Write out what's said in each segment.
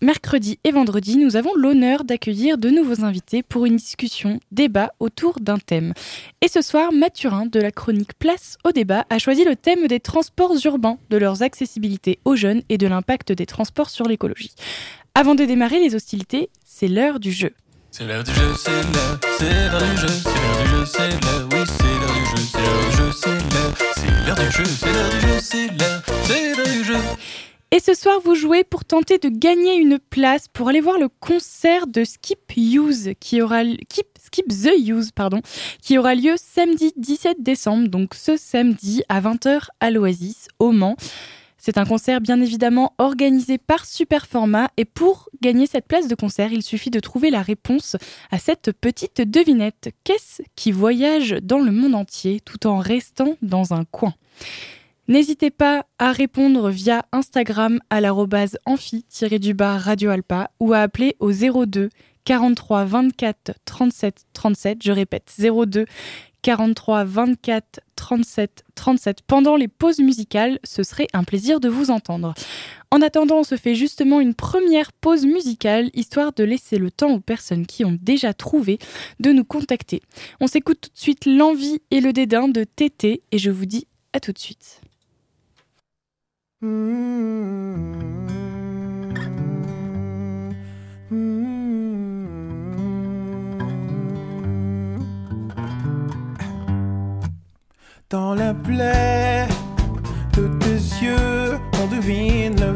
mercredi et vendredi, nous avons l'honneur d'accueillir de nouveaux invités pour une discussion, débat autour d'un thème. Et ce soir, Mathurin de la chronique Place au débat a choisi le thème des transports urbains, de leurs accessibilités aux jeunes et de l'impact des transports sur l'écologie. Avant de démarrer les hostilités, c'est l'heure du jeu. C'est l'heure du jeu. Et ce soir, vous jouez pour tenter de gagner une place pour aller voir le concert de Skip the Use qui aura lieu samedi 17 décembre, donc ce samedi à 20h à l'Oasis au Mans. C'est un concert bien évidemment organisé par Superformat et pour gagner cette place de concert, il suffit de trouver la réponse à cette petite devinette. Qu'est-ce qui voyage dans le monde entier tout en restant dans un coin? N'hésitez pas à répondre via Instagram à l'arrobase amphi-du-bas Radio Alpa ou à appeler au 02 43 24 37 37. Je répète, 02 43 24 37 37 pendant les pauses musicales. Ce serait un plaisir de vous entendre. En attendant, on se fait justement une première pause musicale, histoire de laisser le temps aux personnes qui ont déjà trouvé de nous contacter. On s'écoute tout de suite l'envie et le dédain de Tété et je vous dis à tout de suite. Dans la plaie de tes yeux, on devine le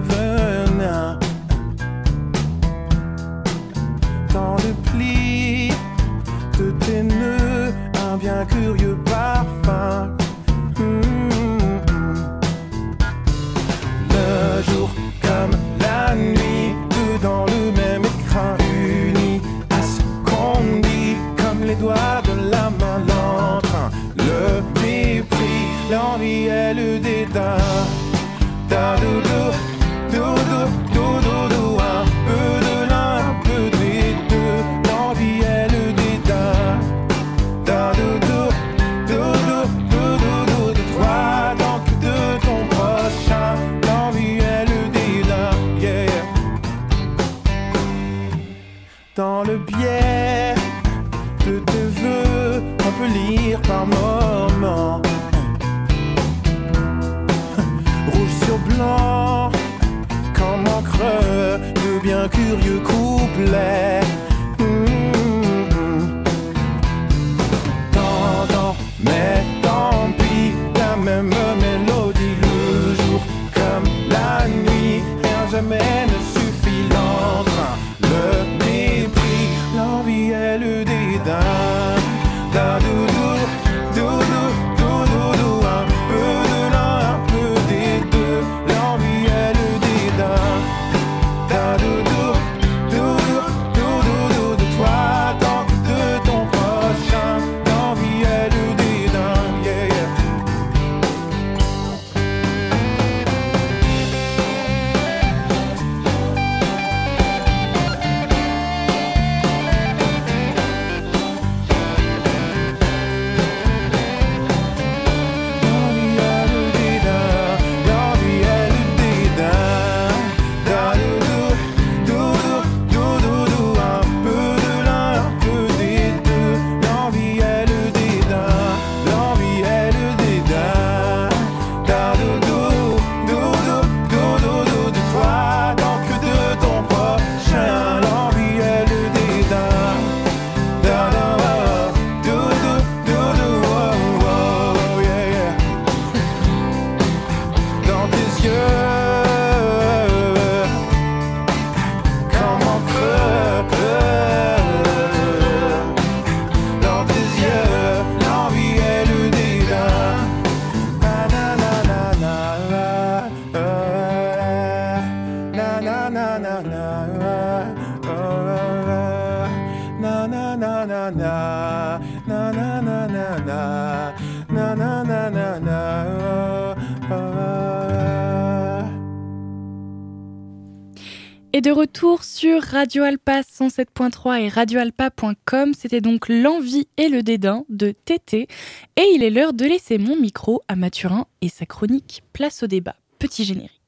Et de retour sur Radio Alpa 107.3 et radioalpa.com, c'était donc l'envie et le dédain de TT. Et il est l'heure de laisser mon micro à Mathurin et sa chronique Place au débat. Petit générique.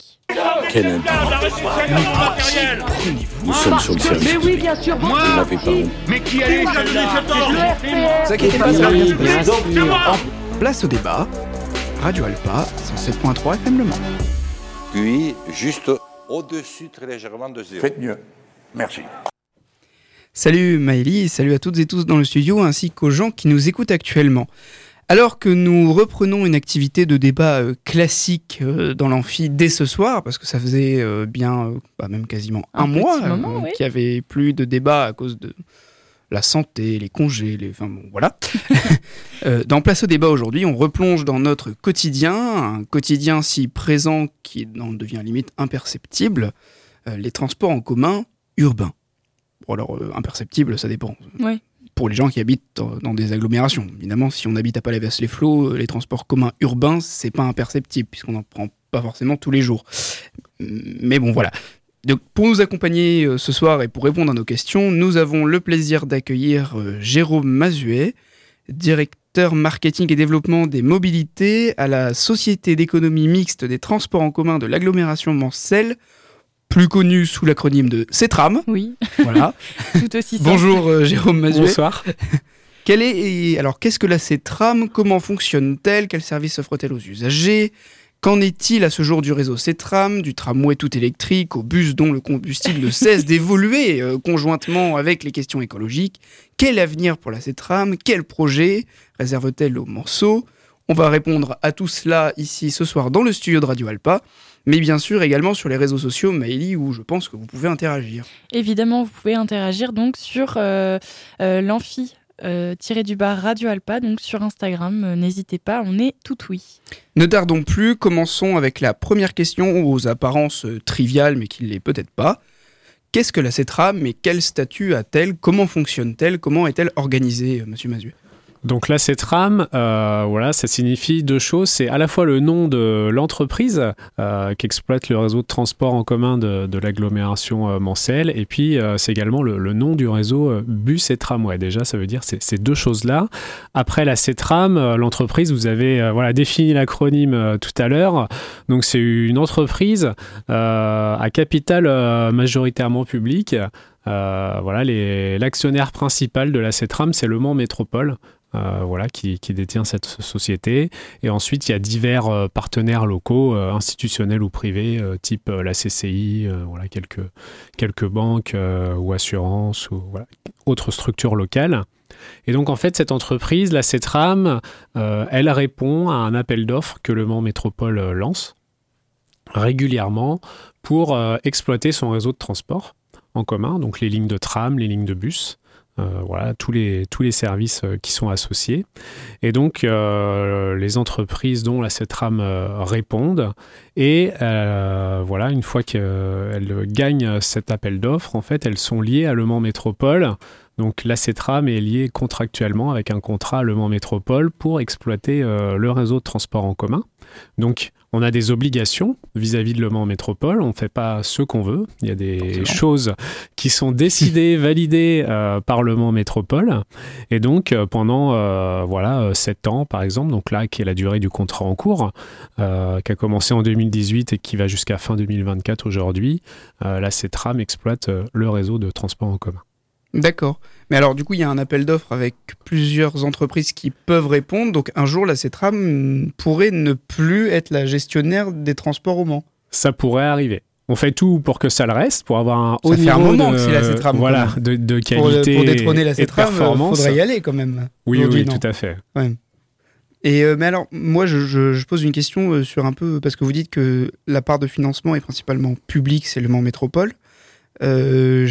Quel Nous sommes sur le service Mais oui, bien sûr, Vous n'avez pas. Mais qui Ne vous inquiétez pas, ça. Place au débat. Radio Alpa, 107.3 FM Le Mans. Puis, juste au-dessus, très légèrement de zéro. Faites mieux. Merci. Salut Maëlie, salut à toutes et tous dans le studio ainsi qu'aux gens qui nous écoutent actuellement. Alors que nous reprenons une activité de débat euh, classique euh, dans l'amphi dès ce soir, parce que ça faisait euh, bien, bah, même quasiment un, mois euh, oui. qu'il n'y avait plus de débat à cause de la santé, les congés, les... enfin bon, voilà. Dans Place au débat aujourd'hui, on replonge dans notre quotidien, un quotidien si présent qui en devient limite imperceptible, les transports en commun urbains. Bon alors, imperceptible, ça dépend Ouais. Pour les gens qui habitent dans, des agglomérations. Évidemment, si on habite à Palavas-les-Flots, euh, les transports communs urbains, c'est pas imperceptible puisqu'on n'en prend pas forcément tous les jours. Mais bon, voilà. Donc, pour nous accompagner euh, ce soir et pour répondre à nos questions, nous avons le plaisir d'accueillir euh, Jérôme Mazuet, directeur marketing et développement des mobilités à la Société d'économie mixte des transports en commun de l'agglomération Mancel, plus connue sous l'acronyme de CETRAM. Oui, Voilà. tout aussi simple. Bonjour euh, Jérôme Mazuet. Bonsoir. Quelle est, alors, qu'est-ce que la CETRAM Comment fonctionne-t-elle? Quels services offre-t-elle aux usagers? Qu'en est-il à ce jour du réseau CETRAM, du tramway tout électrique, au bus dont le combustible ne cesse d'évoluer euh, conjointement avec les questions écologiques? Quel avenir pour la CETRAM Quel projet? Réserve-t-elle aux morceaux? On va répondre à tout cela ici ce soir dans le studio de Radio Alpa, mais bien sûr également sur les réseaux sociaux Maëlie où je pense que vous pouvez interagir. Évidemment, vous pouvez interagir donc sur euh, euh, l'amphi euh, tiré du bas Radio Alpa, donc sur Instagram. Euh, N'hésitez pas, on est tout oui. Ne tardons plus, commençons avec la première question aux apparences euh, triviales mais qui ne l'est peut-être pas. Qu'est-ce que la CETRAM et quel statut a-t-elle? Comment fonctionne-t-elle? Comment est-elle organisée, monsieur Mazu Donc là, euh, ça signifie deux choses. C'est à la fois le nom de l'entreprise euh, qui exploite le réseau de transport en commun de, l'agglomération euh, et puis euh, c'est également le, nom du réseau bus et tramway. Déjà, ça veut dire ces deux choses-là. Après la CETRAM, l'entreprise, vous avez défini l'acronyme tout à l'heure. Donc c'est une entreprise à capital majoritairement public. Voilà, l'actionnaire principal de la CETRAM, c'est Le Mans Métropole. Euh, voilà, qui, détient cette société. Et ensuite, il y a divers euh, partenaires locaux, euh, institutionnels ou privés, type la CCI, voilà, quelques, quelques banques ou assurances ou autres structures locales. Et donc, en fait, cette entreprise, la CETRAM, elle répond à un appel d'offres que le Mans Métropole lance régulièrement pour exploiter son réseau de transport en commun, donc les lignes de tram, les lignes de bus, euh, voilà, tous les, services euh, qui sont associés. Et donc, euh, les entreprises dont la CETRAM répondent, et voilà, une fois qu'elles gagnent cet appel d'offres, en fait, elles sont liées à Le Mans Métropole. Donc, la CETRAM est liée contractuellement avec un contrat Le Mans Métropole pour exploiter le réseau de transport en commun. Donc, on a des obligations vis-à-vis de Le Mans Métropole. On ne fait pas ce qu'on veut. Il y a des choses qui sont décidées, validées euh, par Le Mans Métropole. Et donc, euh, pendant euh, voilà, euh, sept ans, par exemple, donc là, qui est la durée du contrat en cours, qui a commencé en 2018 et qui va jusqu'à fin 2024 aujourd'hui, la CETRAM exploite le réseau de transport en commun. D'accord. Mais alors, du coup, il y a un appel d'offres avec plusieurs entreprises qui peuvent répondre. Donc, un jour, la CETRAM pourrait ne plus être la gestionnaire des transports au Mans. Ça pourrait arriver. On fait tout pour que ça le reste, pour avoir un Ça haut fait un moment de, que la CETRAM, voilà, de, de Pour, qualité pour détrôner la CETRAM, il performance. faudrait y aller quand même. Oui, oui, non. tout à fait. Et euh, mais alors, moi, je, je- je pose une question euh, sur un peu parce que vous dites que la part de financement est principalement publique, c'est le Mans Métropole. Euh,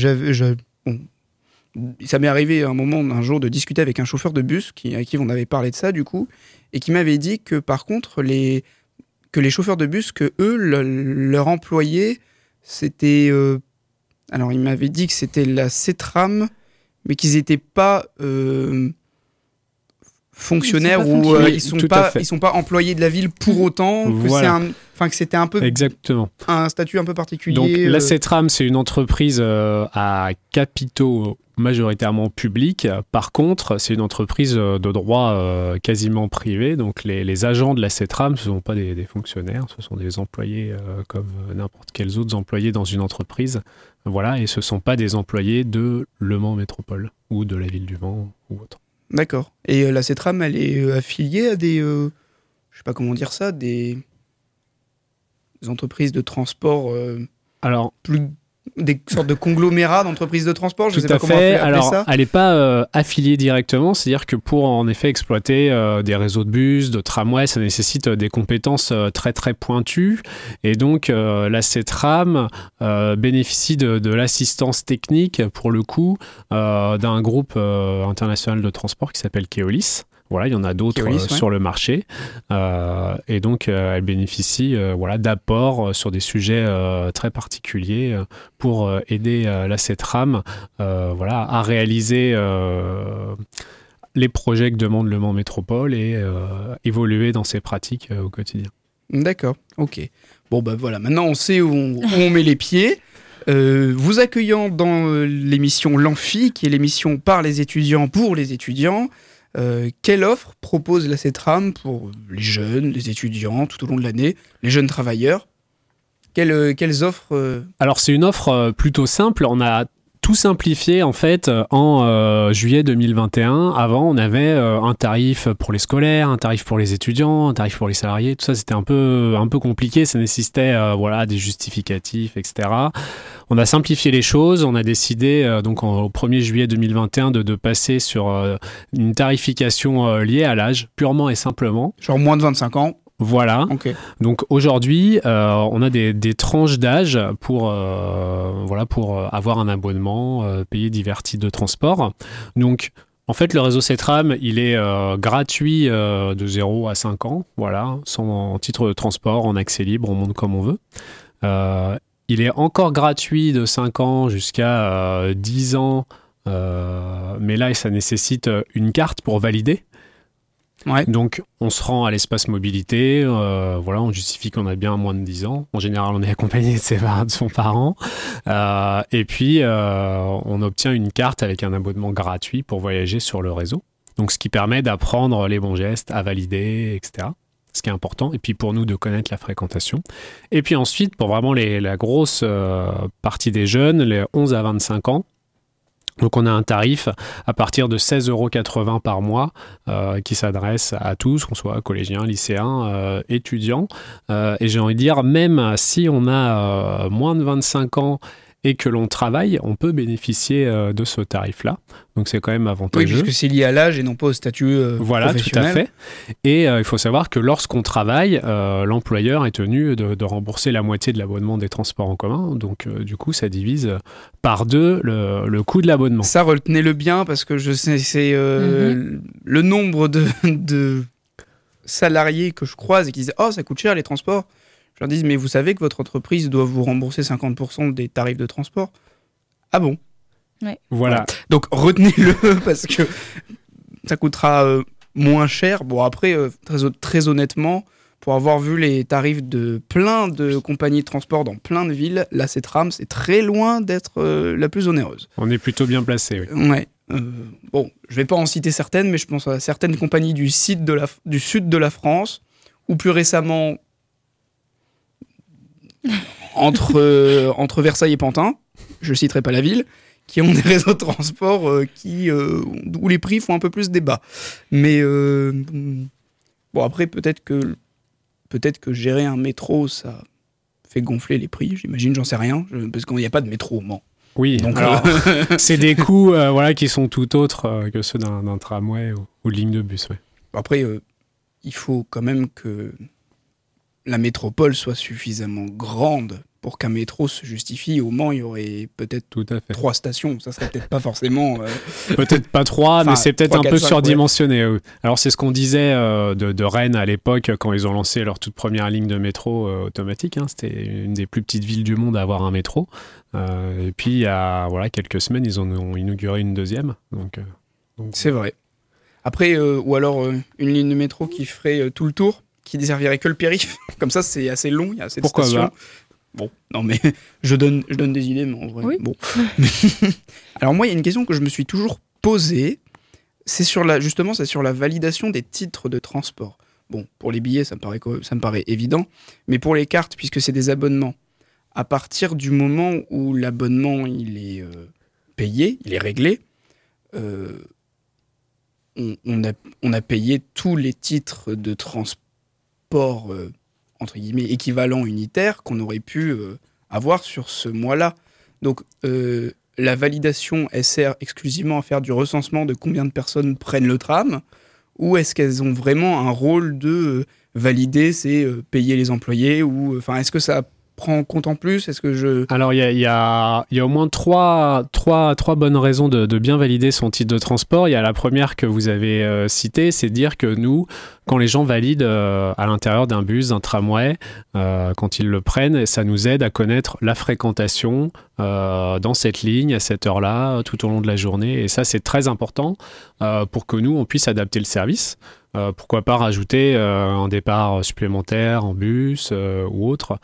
ça m'est arrivé un moment, un jour, de discuter avec un chauffeur de bus qui, à qui on avait parlé de ça, du coup, et qui m'avait dit que par contre, les que les chauffeurs de bus, que eux, le- leur employé, c'était, euh, alors il m'avait dit que c'était la CETRAM, mais qu'ils n'étaient pas euh, fonctionnaires ou euh, ils sont Tout pas ils sont pas employés de la ville pour autant que Voilà. c'est un enfin que c'était un peu Exactement. un statut un peu particulier. Donc euh, la CETRAM, c'est une entreprise euh, à capitaux majoritairement publics. Par contre, c'est une entreprise euh, de droit euh, quasiment privé. Donc les, les agents de la CETRAM, ce ne sont pas des, des fonctionnaires, ce sont des employés euh, comme n'importe quels autres employés dans une entreprise. Voilà, et ce ne sont pas des employés de Le Mans Métropole ou de la ville du Mans ou autre. D'accord. Et euh, la CETRAM, elle est affiliée à des je sais pas comment dire ça, des, des entreprises de transport Alors, plus des sortes de conglomérats d'entreprises de transport, je Tout sais pas à comment fait. appeler, appeler Alors, ça. elle n'est pas euh, affiliée directement, c'est-à-dire que pour en effet exploiter euh, des réseaux de bus, de tramways, ça nécessite euh, des compétences très très pointues. Et donc, la CETRAM bénéficie de, de l'assistance technique, pour le coup, d'un groupe international de transport qui s'appelle Keolis. Voilà, il y en a d'autres euh, ouais. sur le marché. Euh, et donc, euh, elle bénéficie voilà, d'apports sur des sujets très particuliers pour aider la CETRAM voilà, à réaliser les projets que demande Le Mans Métropole et euh, évoluer dans ses pratiques euh, au quotidien. D'accord, ok. Bon, bah voilà, maintenant on sait où on, où on met les pieds. Euh, vous accueillant dans l'émission L'Amphi, qui est l'émission par les étudiants pour les étudiants, euh, quelle offre propose la CETRAM pour les jeunes, les étudiants, tout au long de l'année, les jeunes travailleurs? Quelles, euh, quelles offres euh, Alors c'est une offre plutôt simple. On a tout simplifié en fait euh, en euh, juillet 2021. Avant, on avait euh, un tarif pour les scolaires, un tarif pour les étudiants, un tarif pour les salariés. Tout ça, c'était un peu un peu compliqué. Ça nécessitait euh, voilà des justificatifs, etc. On a simplifié les choses. On a décidé euh, donc en- au 1er juillet 2021 de, de passer sur euh, une tarification liée à l'âge, purement et simplement. Genre moins de 25 ans Voilà. Donc aujourd'hui, euh, on a des, des tranches d'âge pour, euh, voilà, pour euh, avoir un abonnement, euh, payer divers types de transport. Donc en fait, le réseau CETRAM, il est gratuit de 0 à 5 ans, voilà, sans titre de transport, en accès libre, on monte comme on veut. Il est encore gratuit de 5 ans jusqu'à euh, 10 ans, mais là, ça nécessite une carte pour valider. Donc, on se rend à l'espace mobilité, euh, voilà, on justifie qu'on a bien moins de 10 ans. En général, on est accompagné de, ses, de. Euh, et puis, euh, on obtient une carte avec un abonnement gratuit pour voyager sur le réseau. Donc, ce qui permet d'apprendre les bons gestes, à valider, etc. Ce qui est important. Et puis, pour nous, de connaître la fréquentation. Et puis ensuite, pour vraiment la grosse partie des jeunes, les 11 à 25 ans, donc on a un tarif à partir de 16,80 euros par mois euh, qui s'adresse à tous, qu'on soit collégiens, lycéens, euh, étudiants. Euh, et j'ai envie de dire, même si on a moins de 25 ans et que l'on travaille, on peut bénéficier euh, de ce tarif-là. Donc c'est quand même Oui, avantageux. puisque c'est lié à l'âge et non pas au statut euh, Voilà, tout à professionnel. fait. Et euh, il faut savoir que lorsqu'on travaille, euh, l'employeur est tenu de, de rembourser la moitié de l'abonnement des transports en commun. Donc, euh, du coup, ça divise par deux le, le coût de l'abonnement. Ça, retenez-le bien parce que je sais, c'est euh, le nombre de, de salariés que je croise et qui disent Oh, ça coûte cher les transports. Je leur dis Mais vous savez que votre entreprise doit vous rembourser 50% des tarifs de transport Ah bon? Voilà. Donc retenez-le parce que ça coûtera euh, moins cher. Bon, après, euh, très, très honnêtement, pour avoir vu les tarifs de plein de compagnies de transport dans plein de villes, la CETRAM, c'est très loin d'être euh, la plus onéreuse. On est plutôt bien placé. oui. Ouais. euh, bon, je vais pas en citer certaines, mais je pense à certaines compagnies du, site de la, du sud de la France, ou plus récemment entre, euh, entre Versailles et Pantin, je citerai pas la ville, qui ont des réseaux de transport euh, qui, euh, où les prix font un peu plus débat. Mais euh, bon, après, peut-être que, peut-être que gérer un métro, ça fait gonfler les prix, j'imagine, j'en sais rien, je- parce qu'il n'y a pas de métro au Mans. Oui, Donc, c'est des coûts voilà, qui sont tout autres que ceux d'un tramway ou, ou de ligne de bus. ouais. Après, il faut quand même que la métropole soit suffisamment grande pour qu'un métro se justifie, au Mans, il y aurait peut-être Tout à fait. trois stations. Ça serait peut-être pas forcément. euh, Peut-être pas trois, Enfin, mais c'est peut-être un peu surdimensionné. Alors c'est ce qu'on disait euh, de, de Rennes à l'époque quand ils ont lancé leur toute première ligne de métro euh, automatique. hein. C'était une des plus petites villes du monde à avoir un métro. Et puis il y a voilà, quelques semaines, ils en ont inauguré une deuxième. Donc, donc- C'est vrai. Après, ou alors une ligne de métro qui ferait tout le tour, qui desservirait que le périph. Comme ça, c'est assez long, il y a assez de Pourquoi stations. pas? Bon, non mais je donne, je donne des idées, mais en vrai, Oui. bon. alors moi, il y a une question que je me suis toujours posée. C'est sur la, justement, c'est sur la validation des titres de transport. Bon, pour les billets, ça me paraît, ça me paraît évident, mais pour les cartes, puisque c'est des abonnements, à partir du moment où l'abonnement il est euh, payé, il est réglé, euh, on, on a, on a payé tous les titres de transport euh, entre guillemets équivalents unitaires qu'on aurait pu euh, avoir sur ce mois-là. Donc euh, la validation, elle sert exclusivement à faire du recensement de combien de personnes prennent le tram, ou est-ce qu'elles ont vraiment un rôle de valider, c'est payer les employés, ou enfin est-ce que ça prend en compte en plus? Est-ce que je Alors, il y a, y y a au moins trois, trois, trois bonnes raisons de, bien valider son titre de transport. Il y a la première que vous avez euh, citée, c'est dire que nous, quand les gens valident euh, à l'intérieur d'un bus, d'un tramway, euh, quand ils le prennent, ça nous aide à connaître la fréquentation dans cette ligne, à cette heure-là, tout au long de la journée. Et ça, c'est très important pour que nous, on puisse adapter le service. Euh, pourquoi pas rajouter euh, un départ supplémentaire en bus euh, ou autre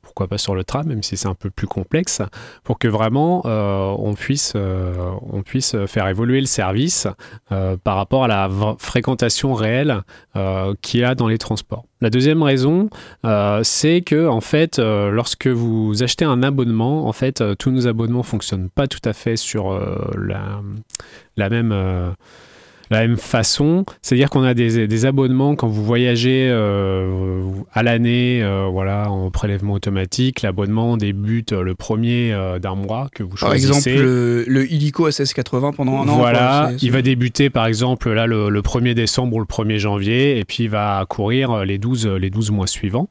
pourquoi pas sur le tram, même si c'est un peu plus complexe, pour que vraiment on, puisse, on puisse faire évoluer le service par rapport à la fréquentation réelle qu'il y a dans les transports. La deuxième raison, c'est que en fait, lorsque vous achetez un abonnement, en fait, tous nos abonnements fonctionnent pas tout à fait sur la, la même. La même façon, c'est-à-dire qu'on a des, des abonnements quand vous voyagez euh, à l'année, euh, voilà, en prélèvement automatique. L'abonnement débute euh, le premier euh, d'un mois que vous par choisissez. exemple le, le illico SS80 pendant un an Voilà, il va débuter par exemple là le, le 1er décembre ou le 1er janvier et puis il va courir les 12, les 12 mois suivants.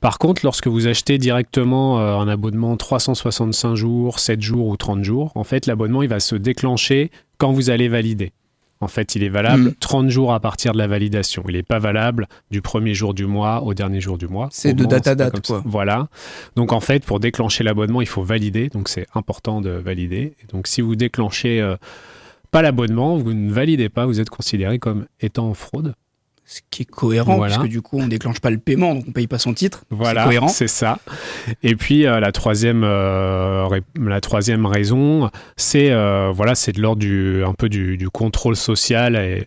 Par contre, lorsque vous achetez directement un abonnement 365 jours, 7 jours ou 30 jours, en fait l'abonnement il va se déclencher quand vous allez valider. En fait, il est valable Mm. 30 jours à partir de la validation. Il n'est pas valable du premier jour du mois au dernier jour du mois. C'est de date à date, ça. quoi. Voilà. Donc en fait, pour déclencher l'abonnement, il faut valider. Donc c'est important de valider. Et donc si vous déclenchez euh, pas l'abonnement, vous ne validez pas, vous êtes considéré comme étant en fraude. Ce qui est cohérent, Voilà. puisque du coup, on déclenche pas le paiement, donc on paye pas son titre. Voilà, C'est cohérent. c'est ça. Et puis euh, la troisième, euh, la troisième raison, c'est euh, voilà, c'est de l'ordre du un peu du, du contrôle social et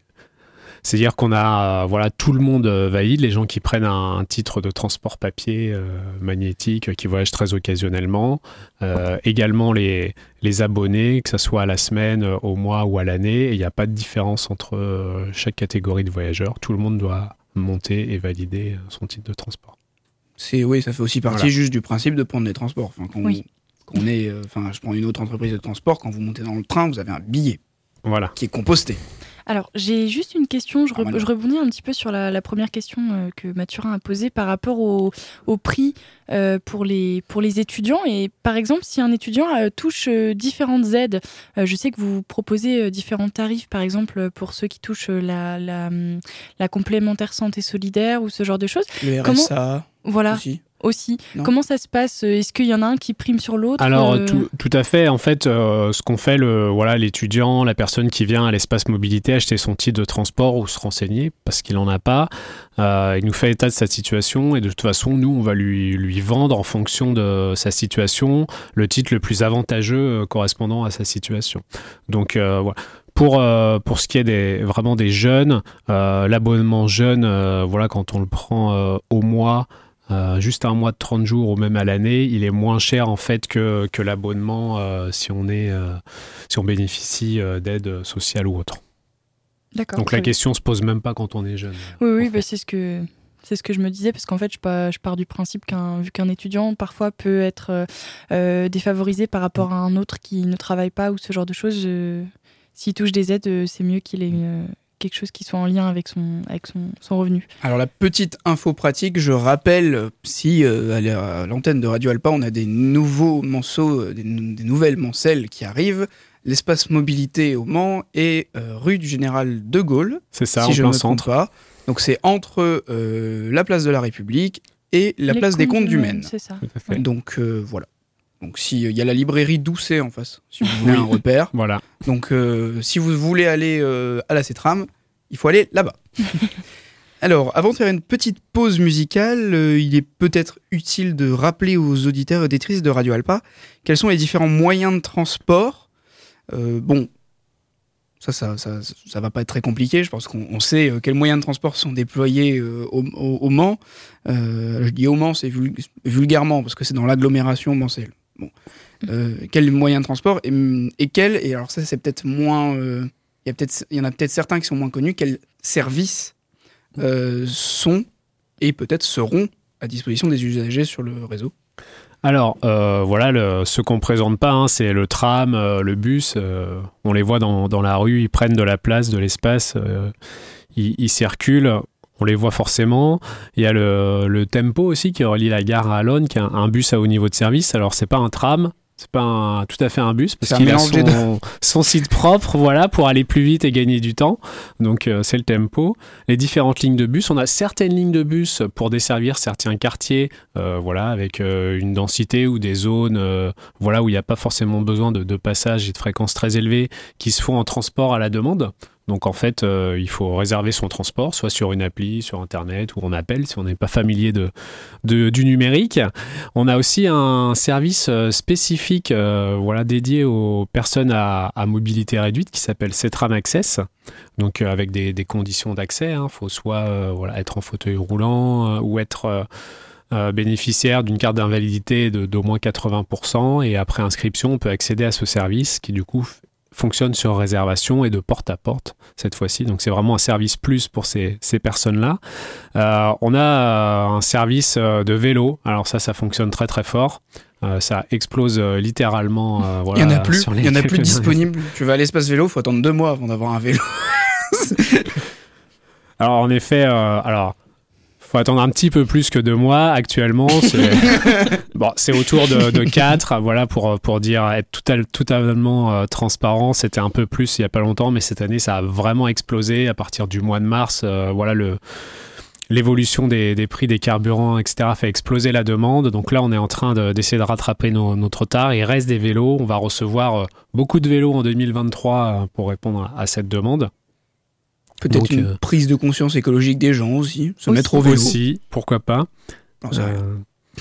c'est-à-dire qu'on a euh, voilà tout le monde euh, valide, les gens qui prennent un, un titre de transport papier euh, magnétique, qui voyagent très occasionnellement, euh, également les les abonnés, que ce soit à la semaine, au mois ou à l'année, il n'y a pas de différence entre euh, chaque catégorie de voyageurs. Tout le monde doit monter et valider son titre de transport. C'est oui, ça fait aussi partie Voilà. juste du principe de prendre les transports. Enfin, quand Oui. qu'on est, euh, enfin, je prends une autre entreprise de transport. Quand vous montez dans le train, vous avez un billet Voilà. qui est composté. Alors, j'ai juste une question. Je, Ah, re- voilà. je rebondis un petit peu sur la, la première question euh, que Mathurin a posée par rapport au, au prix euh, pour, les, pour les étudiants. Et par exemple, si un étudiant euh, touche différentes aides, je sais que vous proposez différents tarifs, par exemple, pour ceux qui touchent la, la, hum, la complémentaire santé solidaire ou ce genre de choses. Le Comment- RSA Voilà, aussi. Aussi. Non. Comment ça se passe? Est-ce qu'il y en a un qui prime sur l'autre Alors Euh, tout, tout à fait. En fait, euh, ce qu'on fait, le voilà, l'étudiant, la personne qui vient à l'espace mobilité acheter son titre de transport ou se renseigner parce qu'il en a pas, euh, il nous fait état de sa situation et de toute façon, nous, on va lui lui vendre en fonction de sa situation le titre le plus avantageux correspondant à sa situation. Donc euh, voilà. Pour, euh, pour ce qui est des, vraiment des jeunes, euh, l'abonnement jeune, voilà, quand on le prend au mois, euh, juste un mois de 30 jours ou même à l'année, il est moins cher en fait que, que l'abonnement euh, si on est euh, si on bénéficie d'aide sociale ou autre. D'accord. Donc la question se pose même pas quand on est jeune. Oui, oui, bah, c'est ce que c'est ce que je me disais parce qu'en fait, je pars, je pars du principe qu'un vu qu'un étudiant parfois peut être défavorisé par rapport à un autre qui ne travaille pas ou ce genre de choses. S'il touche des aides, c'est mieux qu'il ait une quelque chose qui soit en lien avec son, avec son, son revenu. Alors la petite info pratique, je rappelle, si euh, à la- à l'antenne de Radio Alpa, on a des nouveaux manceaux, euh, des, nou- des nouvelles mancelles qui arrivent, l'espace mobilité au Mans et euh, rue du Général de Gaulle, C'est ça, si en je plein me centre. pas. Donc c'est entre euh, la place de la République et la Les place des comptes du Maine. C'est ça. Donc euh, voilà. Donc si il y a la librairie Doucet en face, si vous voulez un repère. Voilà. Donc, euh, si vous voulez aller euh, à la CETRAM, il faut aller là-bas. Alors, avant de faire une petite pause musicale, euh, il est peut-être utile de rappeler aux auditeurs et auditrices de Radio Alpa quels sont les différents moyens de transport. Euh, bon, ça, ça, ça, ça va pas être très compliqué. Je pense qu'on on sait euh, quels moyens de transport sont déployés euh, au, au- au Mans. Euh, je dis au Mans, c'est vul- vulgairement parce que c'est dans l'agglomération mancelle. Bon. Euh, quels moyens de transport et, et quels, et alors ça c'est peut-être moins, euh, il y, en a peut-être certains qui sont moins connus, quels services euh, sont et peut-être seront à disposition des usagers sur le réseau? Alors, euh, voilà, ce qu'on présente pas, hein, c'est le tram, le bus. on les voit dans, dans la rue, ils prennent de la place, de l'espace, ils circulent. On les voit forcément. Il y a le, le Tempo aussi qui relie la gare à Alonne, qui est un, un bus à haut niveau de service. Alors, c'est pas un tram, c'est pas un- tout à fait un bus parce qu'il a son, son site propre, voilà, pour aller plus vite et gagner du temps. Donc, euh, c'est le Tempo. Les différentes lignes de bus. On a certaines lignes de bus pour desservir certains quartiers euh, voilà, avec euh, une densité ou des zones voilà, où il n'y a pas forcément besoin de, de passages et de fréquences très élevées qui se font en transport à la demande. Donc en fait, euh, il faut réserver son transport, soit sur une appli, sur Internet ou on appelle si on n'est pas familier de, du numérique. On a aussi un service euh, spécifique euh, voilà, dédié aux personnes à, mobilité réduite qui s'appelle Cetram Access. Donc avec des, conditions d'accès, il faut soit voilà, être en fauteuil roulant ou être... bénéficiaire d'une carte d'invalidité d'au moins 80% et après inscription, on peut accéder à ce service qui du coup fonctionne sur réservation et de porte à porte cette fois-ci. Donc c'est vraiment un service plus pour ces, ces personnes-là. Euh, on a euh, un service euh, de vélo. Alors ça, ça fonctionne très très fort. Euh, ça explose euh, littéralement. euh, voilà, Il y en a plus, il y en a plus disponible. Tu vas à l'espace vélo, faut attendre deux mois avant d'avoir un vélo. Alors en effet, alors faut attendre un petit peu plus que deux mois. Actuellement, c'est bon, autour de, de 4, Voilà pour pour dire être total, totalement euh, transparent. C'était un peu plus il y a pas longtemps, mais cette année ça a vraiment explosé à partir du mois de mars. euh, voilà le L'évolution des, des prix des carburants, etc., fait exploser la demande. Donc là, on est en train de- d'essayer de, rattraper nos, notre retard. Il reste des vélos. On va recevoir euh, beaucoup de vélos en 2023 euh, pour répondre à cette demande. Peut-être une euh, prise de conscience écologique des gens aussi, se Aussi. mettre au vélo. Aussi, pourquoi pas.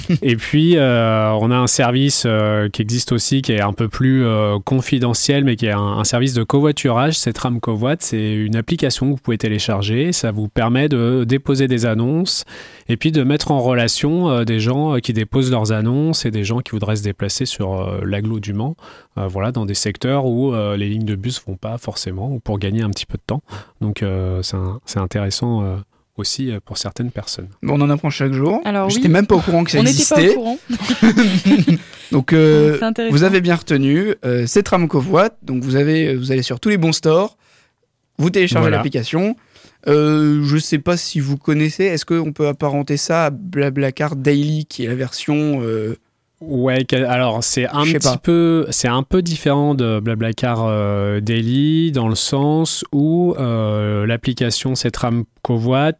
et puis, euh, on a un service euh, qui existe aussi, qui est un peu plus euh, confidentiel, mais qui est un, service de covoiturage. C'est Tram Covoit. C'est une application que vous pouvez télécharger. Ça vous permet de déposer des annonces et puis de mettre en relation des gens qui déposent leurs annonces et des gens qui voudraient se déplacer sur l'agglo du Mans, voilà, dans des secteurs où les lignes de bus vont pas forcément, ou pour gagner un petit peu de temps. Donc, c'est intéressant. Aussi euh, pour certaines personnes. Bon, on en apprend chaque jour. Alors J'étais oui. même pas au courant que ça On n'était pas au existait. courant. Donc, euh, vous avez bien retenu. Euh, c'est Tram Covoit. Donc, vous, avez, vous allez sur tous les bons stores. Vous téléchargez Voilà. l'application. Euh, je sais pas si vous connaissez. Est-ce qu'on peut apparenter ça à Blablacar Daily, qui est la version. Ouais, alors c'est un petit pas. peu, c'est un peu différent de Blablacar euh, Daily dans le sens où euh, l'application Cetram Covoit,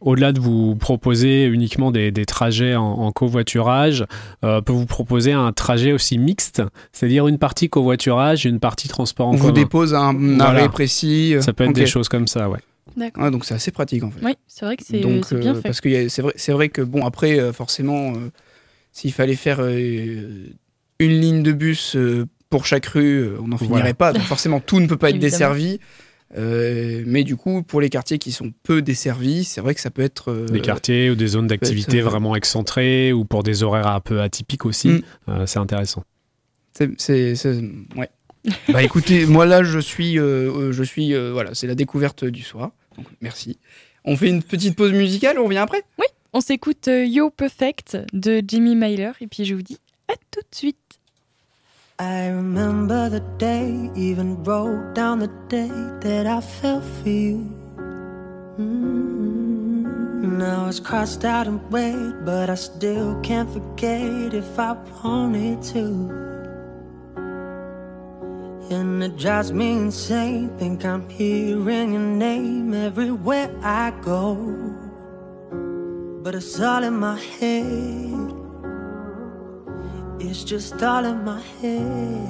au-delà de vous proposer uniquement des, des trajets en, en covoiturage, euh, peut vous proposer un trajet aussi mixte, c'est-à-dire une partie covoiturage et une partie transport en on vous commun. dépose un Voilà. arrêt précis. euh, Ça peut être des choses comme ça, ouais. D'accord. Ouais, donc, c'est assez pratique en fait. Oui, c'est vrai que c'est Donc, c'est bien fait. Parce que y a- c'est vrai, c'est vrai que, bon, après, euh, forcément, euh, s'il fallait faire euh, une ligne de bus euh, pour chaque rue, euh, on n'en finirait Voilà. pas. Donc, forcément, tout ne peut pas être desservi. Euh, mais du coup, pour les quartiers qui sont peu desservis, c'est vrai que ça peut être. euh, Des quartiers ou des zones d'activité vraiment excentrées ou pour des horaires un peu atypiques aussi, Mm. euh, c'est intéressant. c'est- ouais. bah écoutez, moi là, je suis. je suis euh, voilà, c'est la découverte du soir. Donc, merci. On fait une petite pause musicale, on revient après? On s'écoute euh, Yo Perfect de Jimmy Myler et puis je vous dis à tout de suite. I remember the day, even wrote down the day that I fell for you. now it's crossed out and weighed, but I still can't forget if I wanted to. And it drives me insane. Think I'm hearing your name everywhere I go. But it's all in my head. It's just all in my head.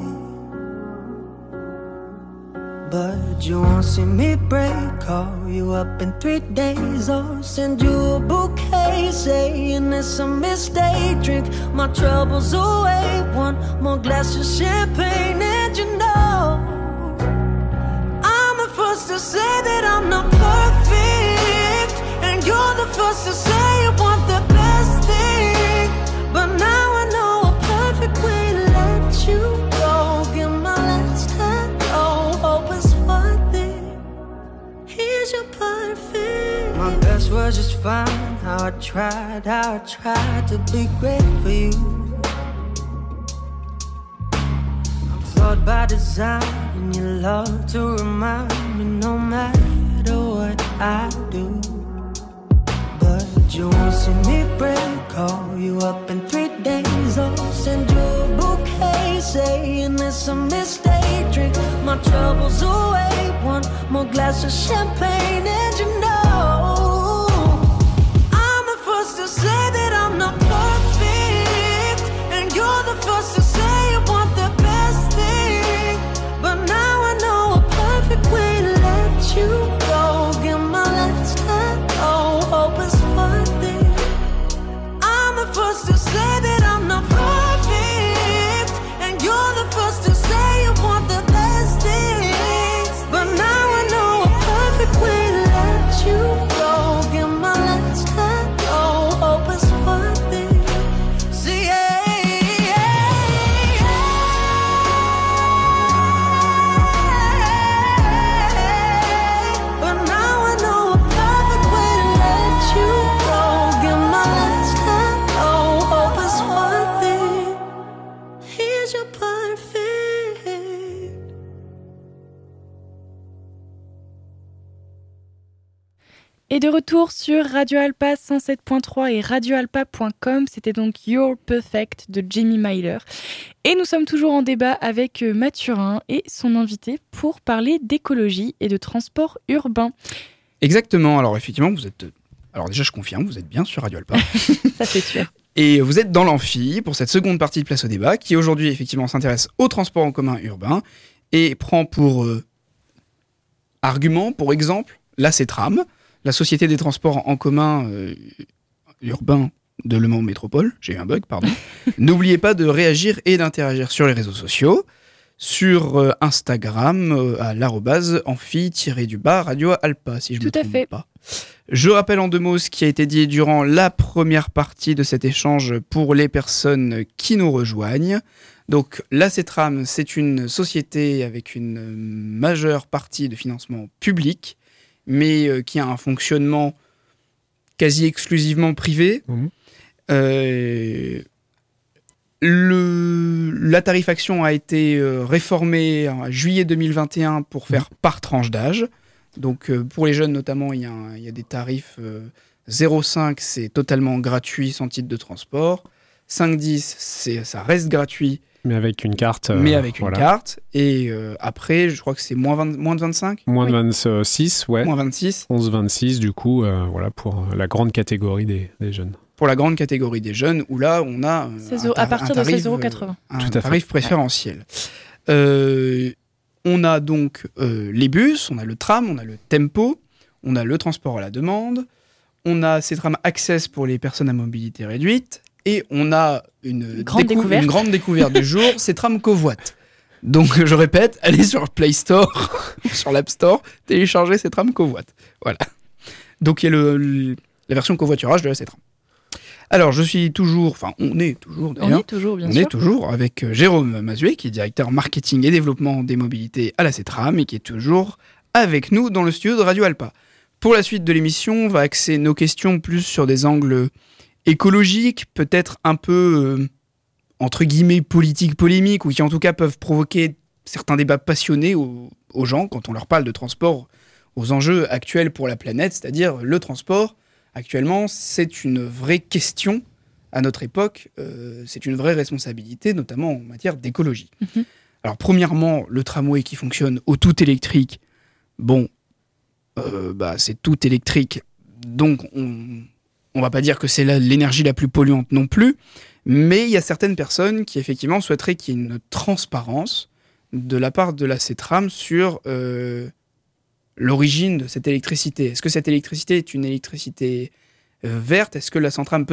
But you won't see me break. Call you up in three days or send you a bouquet saying it's a mistake. Drink my troubles away. One more glass of champagne, and you know I'm the first to say that I'm not perfect, and you're the first to say was just fine. How I tried, how I tried to be great for you. I'm flawed by design, and you love to remind me no matter what I do. But you won't see me break. Call you up in three days. I'll send you a bouquet saying it's a mistake. Drink my troubles away. One more glass of champagne, and you know Et de retour sur Radio Alpa 107.3 et radioalpa.com, c'était donc Your Perfect de Jamie Myler. Et nous sommes toujours en débat avec euh, Mathurin et son invité pour parler d'écologie et de transport urbain. Exactement. Alors effectivement, vous êtes. Alors déjà, je confirme, vous êtes bien sur Radio Alpa. Ça c'est sûr. Et vous êtes dans l'amphi pour cette seconde partie de Place au débat qui aujourd'hui effectivement s'intéresse au transport en commun urbain et prend pour euh, argument, pour exemple, la CETRAM, la Société des transports en commun euh, urbains de Le Mans Métropole. J'ai eu un bug, pardon. N'oubliez pas de réagir et d'interagir sur les réseaux sociaux, sur euh, Instagram euh, à l'arrobase amphi-du-bas radio alpa, si je me Tout à trompe fait. pas. Je rappelle en deux mots ce qui a été dit durant la première partie de cet échange pour les personnes qui nous rejoignent. Donc, la CETRAM, c'est une société avec une majeure partie de financement public, mais euh, qui a un fonctionnement quasi exclusivement privé. Mhm. Euh, le, la tarifaction a été euh, réformée en juillet 2021 pour faire par tranche d'âge. Donc euh, pour les jeunes notamment, il y, a y des tarifs euh, 0,5, c'est totalement gratuit sans titre de transport. 5,10, c'est ça reste gratuit, Mais avec une carte. euh, mais avec une voilà. carte. Et euh, après, je crois que c'est moins, 20 moins de 25 Moins de Oui. 26, ouais. Moins 26 11-26, du coup, euh, voilà, pour la grande catégorie des, des jeunes. pour la grande catégorie des jeunes, où là, on a 16 un euros- à partir un de tarif, 16,80 euh, un Tout à fait. tarif préférentiel. Euh, on a donc euh, les bus, on a le tram, on a le tempo, on a le transport à la demande, on a ces trams Access pour les personnes à mobilité réduite, et on a une, grande découverte. une grande découverte du jour, c'est tram covoite. Donc je répète, allez sur Play Store, sur l'App Store, téléchargez ces trams covoite. Voilà. Donc il y a le, le- la version covoiturage de la C-tram. Alors je suis toujours, enfin on est toujours On d'ailleurs, est toujours, bien on sûr. est toujours avec euh, Jérôme Mazuet, qui est directeur marketing et développement des mobilités à la CETRAM et qui est toujours avec nous dans le studio de Radio Alpa. Pour la suite de l'émission, on va axer nos questions plus sur des angles écologiques, peut-être un peu, euh, entre guillemets, politiques, polémiques, ou qui en tout cas peuvent provoquer certains débats passionnés aux, aux gens quand on leur parle de transport, aux enjeux actuels pour la planète, c'est-à-dire le transport Actuellement, c'est une vraie question à notre époque, euh, c'est une vraie responsabilité, notamment en matière d'écologie. Mhm. Alors, premièrement, le tramway qui fonctionne au tout électrique, bon, euh, bah, c'est tout électrique, donc on on va pas dire que c'est l'énergie la plus polluante non plus, mais il y a certaines personnes qui effectivement souhaiteraient qu'il y ait une transparence de la part de la CETRAM sur euh, l'origine de cette électricité. Est-ce que cette électricité est une électricité euh, verte? Est-ce que la, CETRAM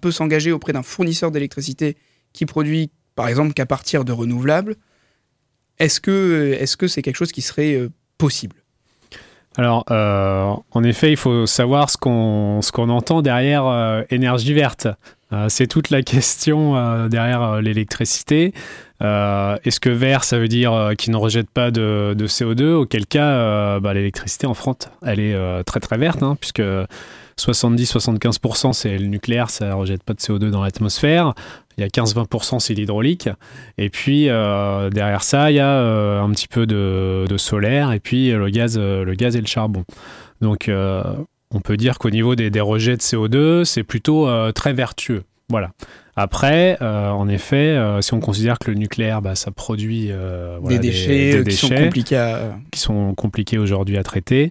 peut s'engager auprès d'un fournisseur d'électricité qui produit, par exemple, qu'à partir de renouvelables? Est-ce que que c'est quelque chose qui serait euh, possible? Alors, euh, en effet, il faut savoir ce qu'on entend derrière euh, énergie verte. Euh, c'est toute la question derrière l'électricité. Est-ce que vert, ça veut dire qu'il ne rejette pas de, de CO2 Auquel cas, bah, l'électricité en France, elle est très très verte, hein, puisque 70-75% c'est le nucléaire, ça ne rejette pas de CO2 dans l'atmosphère. Il y a 15-20% c'est l'hydraulique. Et puis euh, derrière ça, il y a euh, un petit peu de, de solaire et puis euh, le gaz, le gaz et le charbon. Donc on peut dire qu'au niveau des, des rejets de CO2, c'est plutôt très vertueux. Voilà. Après, euh, en effet, euh, si on considère que le nucléaire, bah, ça produit euh, voilà, Des déchets des qui sont déchets compliqués à... qui sont compliqués aujourd'hui à traiter.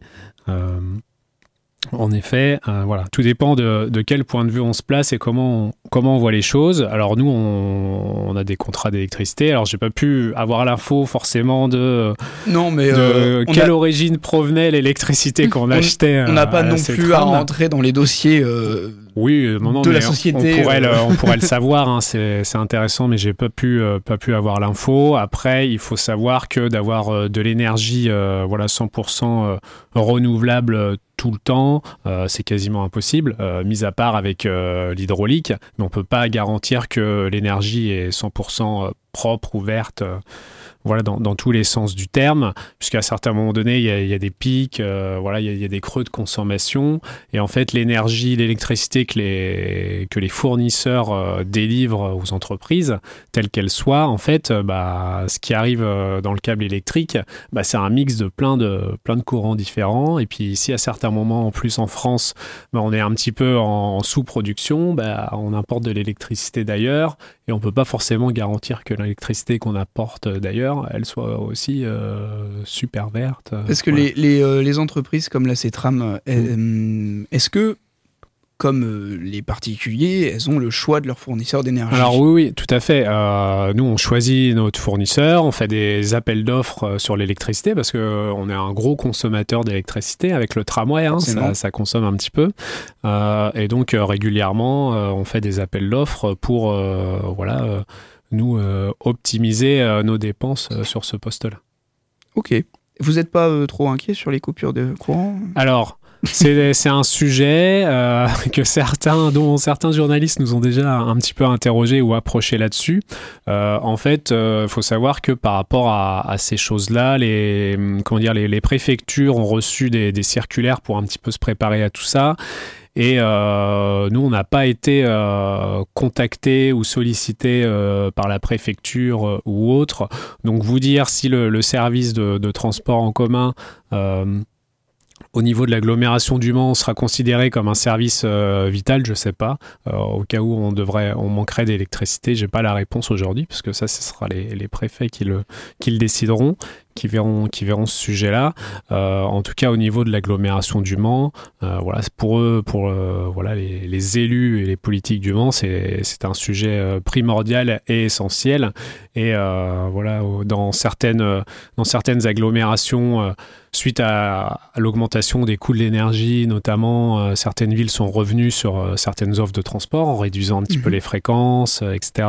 En effet, euh, voilà, tout dépend de, de quel point de vue on se place et comment on, comment on voit les choses. Alors nous, on, on a des contrats d'électricité. Alors j'ai pas pu avoir l'info forcément de, Non, mais de euh, quelle a- origine provenait l'électricité qu'on On- achetait. on n'a euh, pas non plus à rentrer dans les dossiers euh, Oui, euh, non, non, de la mais on- société, On pourrait, euh. le, on pourrait le savoir, hein, c'est intéressant, mais j'ai pas pu, euh, pas pu avoir l'info. Après, il faut savoir que d'avoir euh, de l'énergie, euh, voilà, 100% euh, renouvelable euh, tout le temps, euh, c'est quasiment impossible, euh, mis à part avec euh, l'hydraulique. Mais on peut pas garantir que l'énergie est 100% propre ou verte. Voilà, dans, tous les sens du terme, puisqu'à certains moments donnés, il y a, des pics, euh, voilà, il y, a, des creux de consommation, et en fait, l'énergie, l'électricité que les, que les fournisseurs euh, délivrent aux entreprises, telles qu'elles soient, en fait, euh, bah, ce qui arrive dans le câble électrique, bah, c'est un mix de plein, de plein de courants différents. Et puis ici, à certains moments, en plus en France, bah, on est un petit peu en, sous-production, bah, on importe de l'électricité d'ailleurs, et on peut pas forcément garantir que l'électricité qu'on apporte d'ailleurs, elle soit aussi euh, super verte. Parce que Voilà. les, les, euh, les entreprises comme la CETRAM, euh, elles, euh, est-ce que, comme euh, les particuliers, elles ont le choix de leur fournisseur d'énergie? Alors oui, oui, tout à fait. Euh, nous, on choisit notre fournisseur, on fait des appels d'offres euh, sur l'électricité parce que euh, on est un gros consommateur d'électricité avec le tramway, hein, ça, ça consomme un petit peu. Euh, et donc euh, régulièrement, euh, on fait des appels d'offres pour euh, voilà euh, nous euh, optimiser euh, nos dépenses euh, sur ce poste-là. Ok. Vous n'êtes pas trop inquiet sur les coupures de courant? Alors, c'est un sujet euh, que certains, dont certains journalistes nous ont déjà un petit peu interrogé ou approché là-dessus. Euh, en fait, il faut savoir que par rapport à, à ces choses-là, les, comment dire, les, les préfectures ont reçu des, des circulaires pour un petit peu se préparer à tout ça. Et euh, nous, on n'a pas été euh, contactés ou sollicités euh, par la préfecture ou autre. Donc, vous dire si le, service de, transport en commun au niveau de l'agglomération du Mans sera considéré comme un service vital, je sais pas. Au cas où on devrait, on manquerait d'électricité, j'ai pas la réponse aujourd'hui, parce que ça, ce sera les, préfets qui le décideront, qui verront, qui verront ce sujet-là. Euh, en tout cas, au niveau de l'agglomération du Mans, euh, voilà, pour eux, pour euh, voilà les, les élus et les politiques du Mans, c'est un sujet primordial et essentiel. Et voilà, dans certaines, dans certaines agglomérations. Suite à, à l'augmentation des coûts de l'énergie, notamment, euh, certaines villes sont revenues sur euh, certaines offres de transport en réduisant un petit peu Mhm. les fréquences, euh, etc.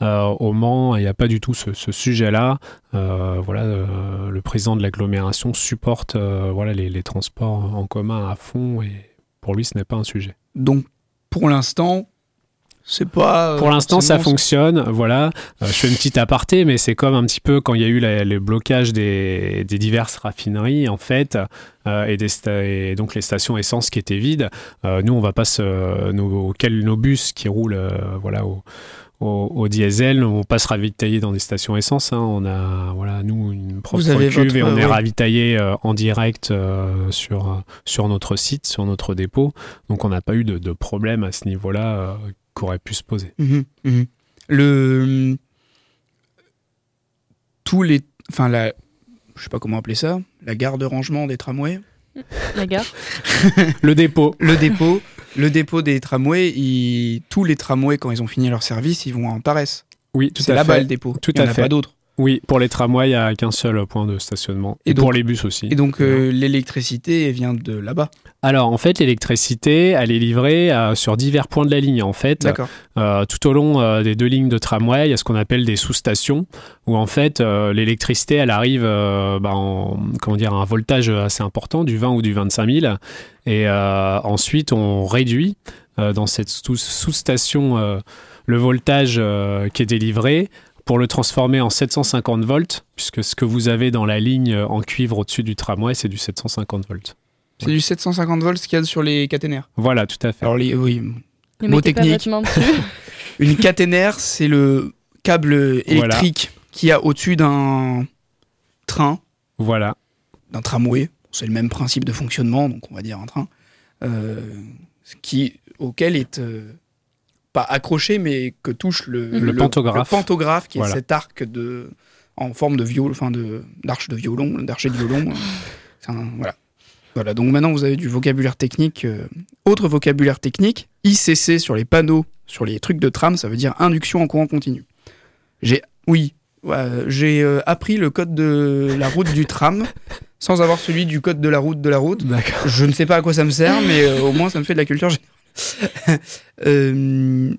Au Mans, il n'y a pas du tout ce, ce sujet-là. Voilà, euh, le président de l'agglomération supporte euh, voilà, les, les transports en commun à fond et pour lui, ce n'est pas un sujet. Donc, pour l'instant, c'est pas. euh, Pour l'instant, ça fonctionne. Voilà. Je fais une petite aparté, mais c'est comme un petit peu quand il y a eu la- le blocage des, des diverses raffineries, en fait, et, des sta- et donc les stations essence qui étaient vides. Nous, on va pas se, nos, bus qui roulent, voilà, au, au, au diesel. On passe ravitailler dans des stations essence. hein. On a, voilà, nous, une propre cuve votre- et on est ravitaillé euh, en direct euh, sur, sur notre site, sur notre dépôt. Donc, on n'a pas eu de, de problème à ce niveau-là euh, qu'aurait pu se poser. Mhm, mhm. Le tous les enfin la je sais pas comment appeler ça, la gare de rangement des tramways, La gare. Le dépôt. le dépôt, le dépôt des tramways, ils- tous les tramways quand ils ont fini leur service, ils vont en paresse. Oui, tout C'est là-bas le dépôt. Tout Il y en a pas d'autres. Oui, pour les tramways, il n'y a qu'un seul point de stationnement. Et Et, pour les bus aussi. Et donc euh, l'électricité vient de là-bas? Alors, en fait, l'électricité, elle est livrée euh, sur divers points de la ligne. En fait. Euh, tout au long des deux lignes de tramway, il y a ce qu'on appelle des sous-stations, où en fait, l'électricité, elle arrive bah, en, comment dire, à un voltage assez important, du 20 ou du 25 000. Et ensuite, on réduit dans cette sous- sous-station le voltage qui est délivré pour le transformer en 750 volts, puisque ce que vous avez dans la ligne euh, en cuivre au-dessus du tramway, c'est du 750 volts. C'est du 750 volts qu'il y a sur les caténaires. Voilà, tout à fait. Alors les, oui, Ne Mot mettez pas technique. une caténaire, c'est le câble électrique qu'il y a au-dessus d'un train, Voilà. d'un tramway. C'est le même principe de fonctionnement, donc on va dire un train, euh, qui, auquel est euh, pas accroché, mais que touche le, Le pantographe. le pantographe, qui Voilà. est cet arc de, en forme de viol, enfin de d'arche de violon, d'archet de violon. euh, un- voilà. Voilà. Donc maintenant vous avez du vocabulaire technique. euh, autre vocabulaire technique, ICC sur les panneaux, sur les trucs de tram, ça veut dire induction en courant continu. J'ai, oui, ouais, j'ai euh, appris le code de la route du tram sans avoir celui du code de la route de la route. Je ne sais pas à quoi ça me sert, mais euh, au moins ça me fait de la culture générale. Euh,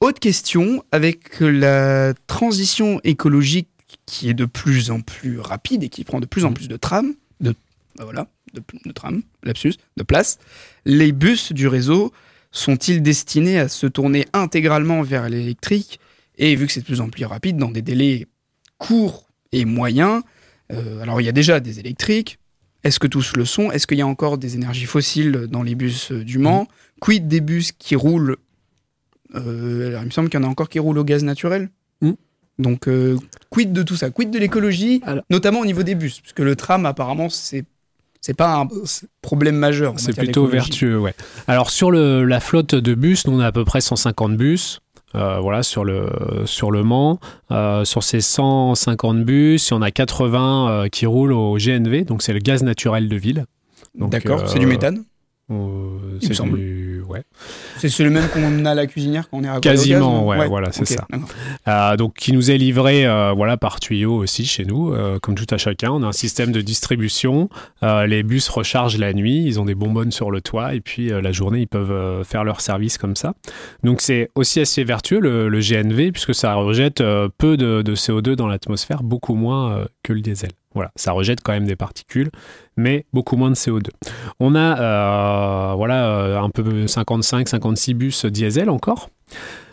autre question, avec la transition écologique qui est de plus en plus rapide et qui prend de plus en plus de trams, de, bah voilà, de, de trams, lapsus, de place, les bus du réseau sont-ils destinés à se tourner intégralement vers l'électrique Et vu que c'est de plus en plus rapide, dans des délais courts et moyens, euh, alors il y a déjà des électriques, est-ce que tous le sont? Est-ce qu'il y a encore des énergies fossiles dans les bus euh, du Mans? Quid des bus qui roulent euh, alors, Il me semble qu'il y en a encore qui roulent au gaz naturel. Mm. Donc, euh, quid de tout ça? Quid de l'écologie, notamment au niveau des bus? Parce que le tram, apparemment, c'est c'est pas un problème majeur. C'est plutôt vertueux, ouais. Alors sur le, la flotte de bus, nous on a à peu près 150 bus. Euh, voilà, sur le, sur le Mans. Euh, sur ces 150 bus, il y en a 80 euh, qui roulent au GNV, donc c'est le gaz naturel de ville. D'accord, c'est du méthane? Euh, c'est du- ouais. C'est le même qu'on a à la cuisinière quand on est à Quasiment, ouais, voilà, c'est ça. Euh, donc qui nous est livré euh, voilà par tuyau aussi chez nous, euh, comme tout à chacun. On a un système de distribution. Les bus rechargent la nuit, ils ont des bonbonnes sur le toit et puis la journée ils peuvent faire leur service comme ça. Donc c'est aussi assez vertueux le, le GNV puisque ça rejette peu de, de CO2 dans l'atmosphère, beaucoup moins que le diesel. Voilà, ça rejette quand même des particules, mais beaucoup moins de CO2. On a euh, voilà euh, un peu 55-56 bus diesel encore.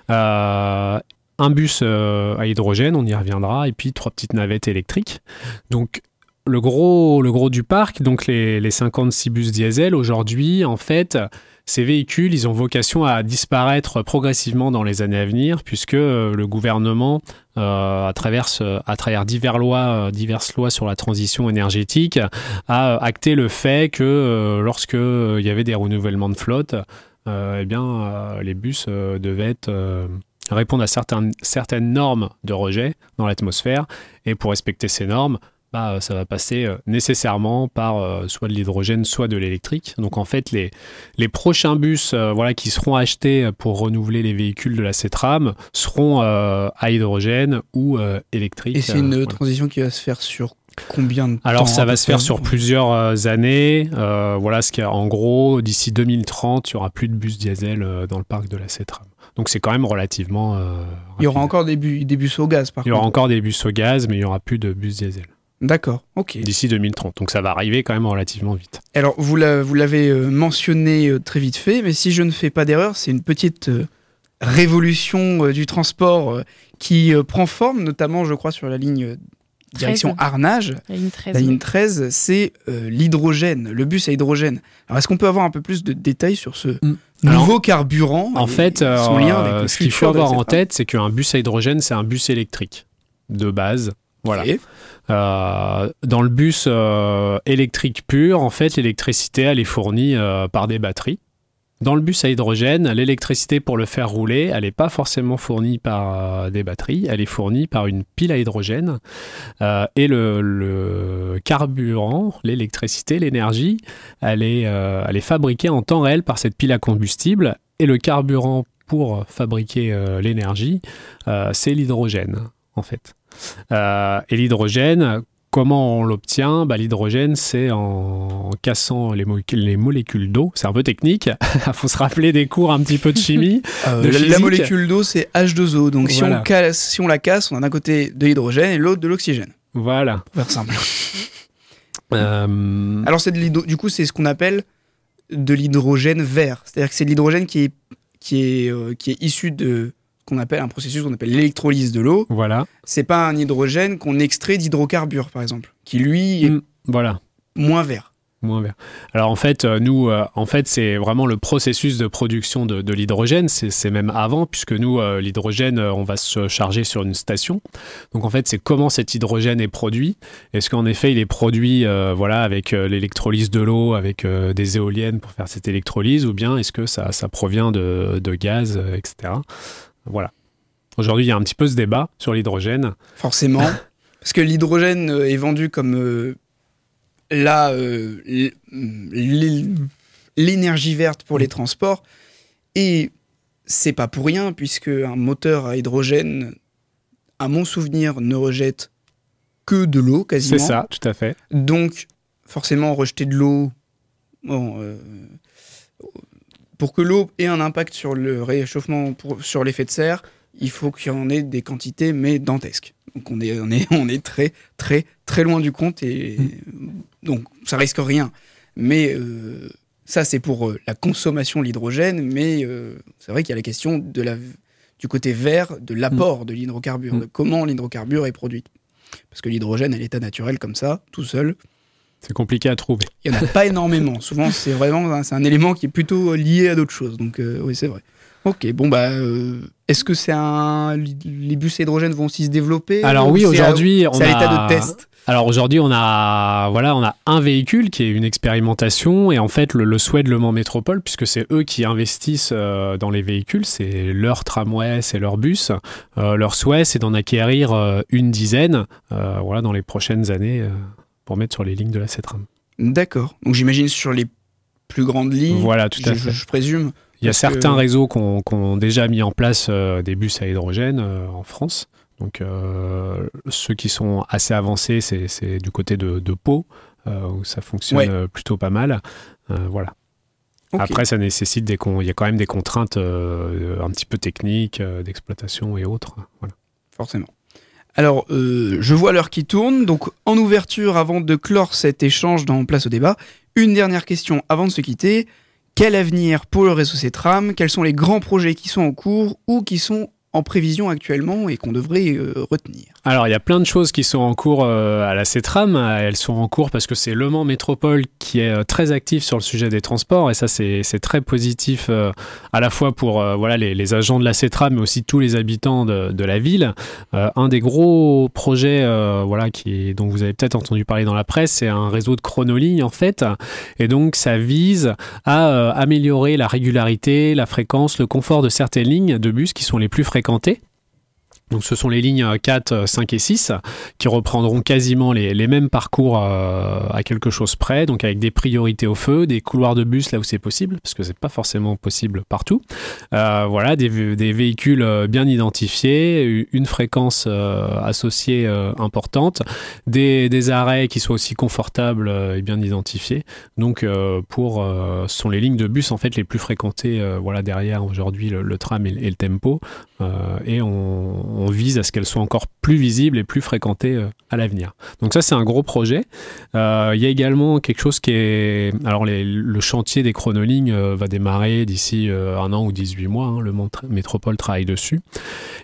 Euh, un bus à hydrogène, on y reviendra, et puis trois petites navettes électriques. Donc le gros, le gros du parc, donc les 56 bus diesel, aujourd'hui, en fait, ces véhicules, ils ont vocation à disparaître progressivement dans les années à venir, puisque euh, le gouvernement, euh, à, travers, à lois, euh, diverses lois sur la transition énergétique, a acté le fait que euh, lorsque il y avait des renouvellements de flotte, eh les bus devaient répondre à certaines, certaines normes de rejet dans l'atmosphère. Et pour respecter ces normes, bah, ça va passer euh, nécessairement par euh, soit de l'hydrogène, soit de l'électrique. Donc en fait, les, les prochains bus euh, voilà, qui seront achetés pour renouveler les véhicules de la CETRAM seront euh, à hydrogène ou euh, électriques. Et c'est Euh, une voilà. transition qui va se faire sur combien de temps Alors ça va se faire sur plusieurs euh, années. Euh, voilà ce qu'il y a en gros d'ici 2030, il y aura plus de bus diesel euh, dans le parc de la CETRAM. Donc c'est quand même relativement. euh, Il y aura encore des, bu- des bus au gaz, par Il y aura contre. encore des bus au gaz, mais il y aura plus de bus diesel D'accord, ok. d'ici 2030. Donc ça va arriver quand même relativement vite. Alors, vous la- vous l'avez euh, mentionné euh, très vite fait, mais si je ne fais pas d'erreur, c'est une petite euh, révolution du transport qui prend forme, notamment, je crois, sur la ligne direction 13. Arnage. La ligne 13. La ligne 13, c'est euh, l'hydrogène, le bus à hydrogène. Alors, est-ce qu'on peut avoir un peu plus de détails sur ce Mm. Alors, nouveau carburant. En et fait, son lien avec le ce qu'il faut avoir en tête, c'est qu'un bus à hydrogène, c'est un bus électrique de base. Voilà. Euh, dans le bus euh, électrique pur, en fait, l'électricité, elle est fournie euh, par des batteries. Dans le bus à hydrogène, l'électricité pour le faire rouler, elle n'est pas forcément fournie par des batteries, elle est fournie par une pile à hydrogène. Et le, le carburant, l'électricité, l'énergie, elle, est, elle est fabriquée en temps réel par cette pile à combustible. Et le carburant pour fabriquer l'énergie, c'est l'hydrogène, en fait. Euh, et l'hydrogène, comment on l'obtient? Bah, L'hydrogène, c'est en, cassant les, mo- les molécules d'eau. C'est un peu technique. Il faut se rappeler des cours un petit peu de chimie. Euh, de la- molécule d'eau, c'est H2O. Donc si, on casse, si on la casse, on a d'un côté de l'hydrogène et l'autre de l'oxygène. voilà. Pour faire simple. Euh, Alors c'est du coup c'est ce qu'on appelle de l'hydrogène vert. C'est-à-dire que c'est de l'hydrogène qui est qui est euh, qui est issu de qu'on appelle un processus qu'on appelle l'électrolyse de l'eau. voilà. C'est pas un hydrogène qu'on extrait d'hydrocarbures par exemple, qui lui est Mm, voilà. moins vert. Moins vert. Alors en fait, euh, nous, euh, en fait, c'est vraiment le processus de production de, de l'hydrogène. C'est même avant, puisque nous, euh, l'hydrogène, on va se charger sur une station. Donc en fait, c'est comment cet hydrogène est produit. Est-ce qu'en effet, il est produit, euh, voilà, avec l'électrolyse de l'eau, avec des éoliennes pour faire cette électrolyse, ou bien est-ce que ça, ça provient de, de gaz, etc. Voilà. Aujourd'hui, il y a un petit peu ce débat sur l'hydrogène. Forcément. Parce que l'hydrogène euh, est vendu comme euh, la, euh, l'énergie verte pour les transports. Et c'est pas pour rien, puisque un moteur à hydrogène, à mon souvenir, ne rejette que de l'eau quasiment. C'est ça, tout à fait. Donc, forcément, rejeter de l'eau, bon, euh, pour que l'eau ait un impact sur le réchauffement, pour- sur l'effet de serre, il faut qu'il y en ait des quantités, mais dantesques. Donc, on est, on est, on est très, très, très loin du compte et donc ça risque rien. Mais euh, ça, c'est pour euh, la consommation de l'hydrogène, mais euh, c'est vrai qu'il y a la question de la, du côté vert, de l'apport de l'hydrocarbure, Mm. de comment l'hydrocarbure est produit. Parce que l'hydrogène à l'état naturel comme ça, tout seul, C'est compliqué à trouver. il n'y en a pas énormément. Souvent, c'est vraiment un- c'est un élément qui est plutôt lié à d'autres choses. Donc, euh, oui, c'est vrai. Ok, bon, bah, euh, est-ce que c'est un. Les bus à hydrogène vont aussi se développer? Alors ou oui, aujourd'hui, on l'état a- de test. Alors aujourd'hui, on a voilà, on a un véhicule qui est une expérimentation et en fait le, le souhait de Le Mans Métropole, puisque c'est eux qui investissent euh, dans les véhicules, c'est leur tramway, c'est leur bus. Euh, leur souhait, c'est d'en acquérir une dizaine, voilà, dans les prochaines années pour mettre sur les lignes de la CETRAM. D'accord. Donc, j'imagine sur les plus grandes lignes. Voilà, tout à je, fait. je présume. Il y a certains que- réseaux qui ont, déjà mis en place euh, des bus à hydrogène euh, en France. Donc euh, ceux qui sont assez avancés, c'est du côté de, de Pau, où ça fonctionne Ouais. plutôt pas mal. Voilà. Après, ça nécessite des con- il y a quand même des contraintes euh, un petit peu techniques, euh, d'exploitation et autres. Voilà. forcément. Alors, euh, je vois l'heure qui tourne, donc en ouverture, avant de clore cet échange dans Place au débat, une dernière question avant de se quitter. Quel avenir pour le réseau CETRAM? Quels sont les grands projets qui sont en cours ou qui sont en prévision actuellement et qu'on devrait euh, retenir Alors, il y a plein de choses qui sont en cours euh, à la CETRAM. Elles sont en cours parce que c'est Le Mans Métropole qui est euh, très actif sur le sujet des transports. Et ça, c'est très positif à la fois pour voilà, les, agents de la CETRAM, mais aussi tous les habitants de, de la ville. Un des gros projets voilà, qui, dont vous avez peut-être entendu parler dans la presse, c'est un réseau de chronoligne, en fait. Et donc, ça vise à améliorer la régularité, la fréquence, le confort de certaines lignes de bus qui sont les plus fréquentées. Donc ce sont les lignes 4, 5 et 6 qui reprendront quasiment les, mêmes parcours euh, à quelque chose près, donc avec des priorités au feu, des couloirs de bus là où c'est possible, parce que c'est pas forcément possible partout. Euh, voilà, des, vé- des véhicules euh, bien identifiés, une fréquence euh, associée euh, importante, des, arrêts qui soient aussi confortables euh, et bien identifiés. Donc euh, pour euh, ce sont les lignes de bus en fait les plus fréquentées euh, voilà derrière aujourd'hui le, tram et, le- et le tempo euh, et on, on vise à ce qu'elles soient encore plus visibles et plus fréquentées euh, à l'avenir. Donc ça c'est un gros projet. Euh, Il y a également quelque chose qui est alors le chantier des chronolignes euh, va démarrer d'ici un an ou 18 mois. hein, le métropole travaille dessus.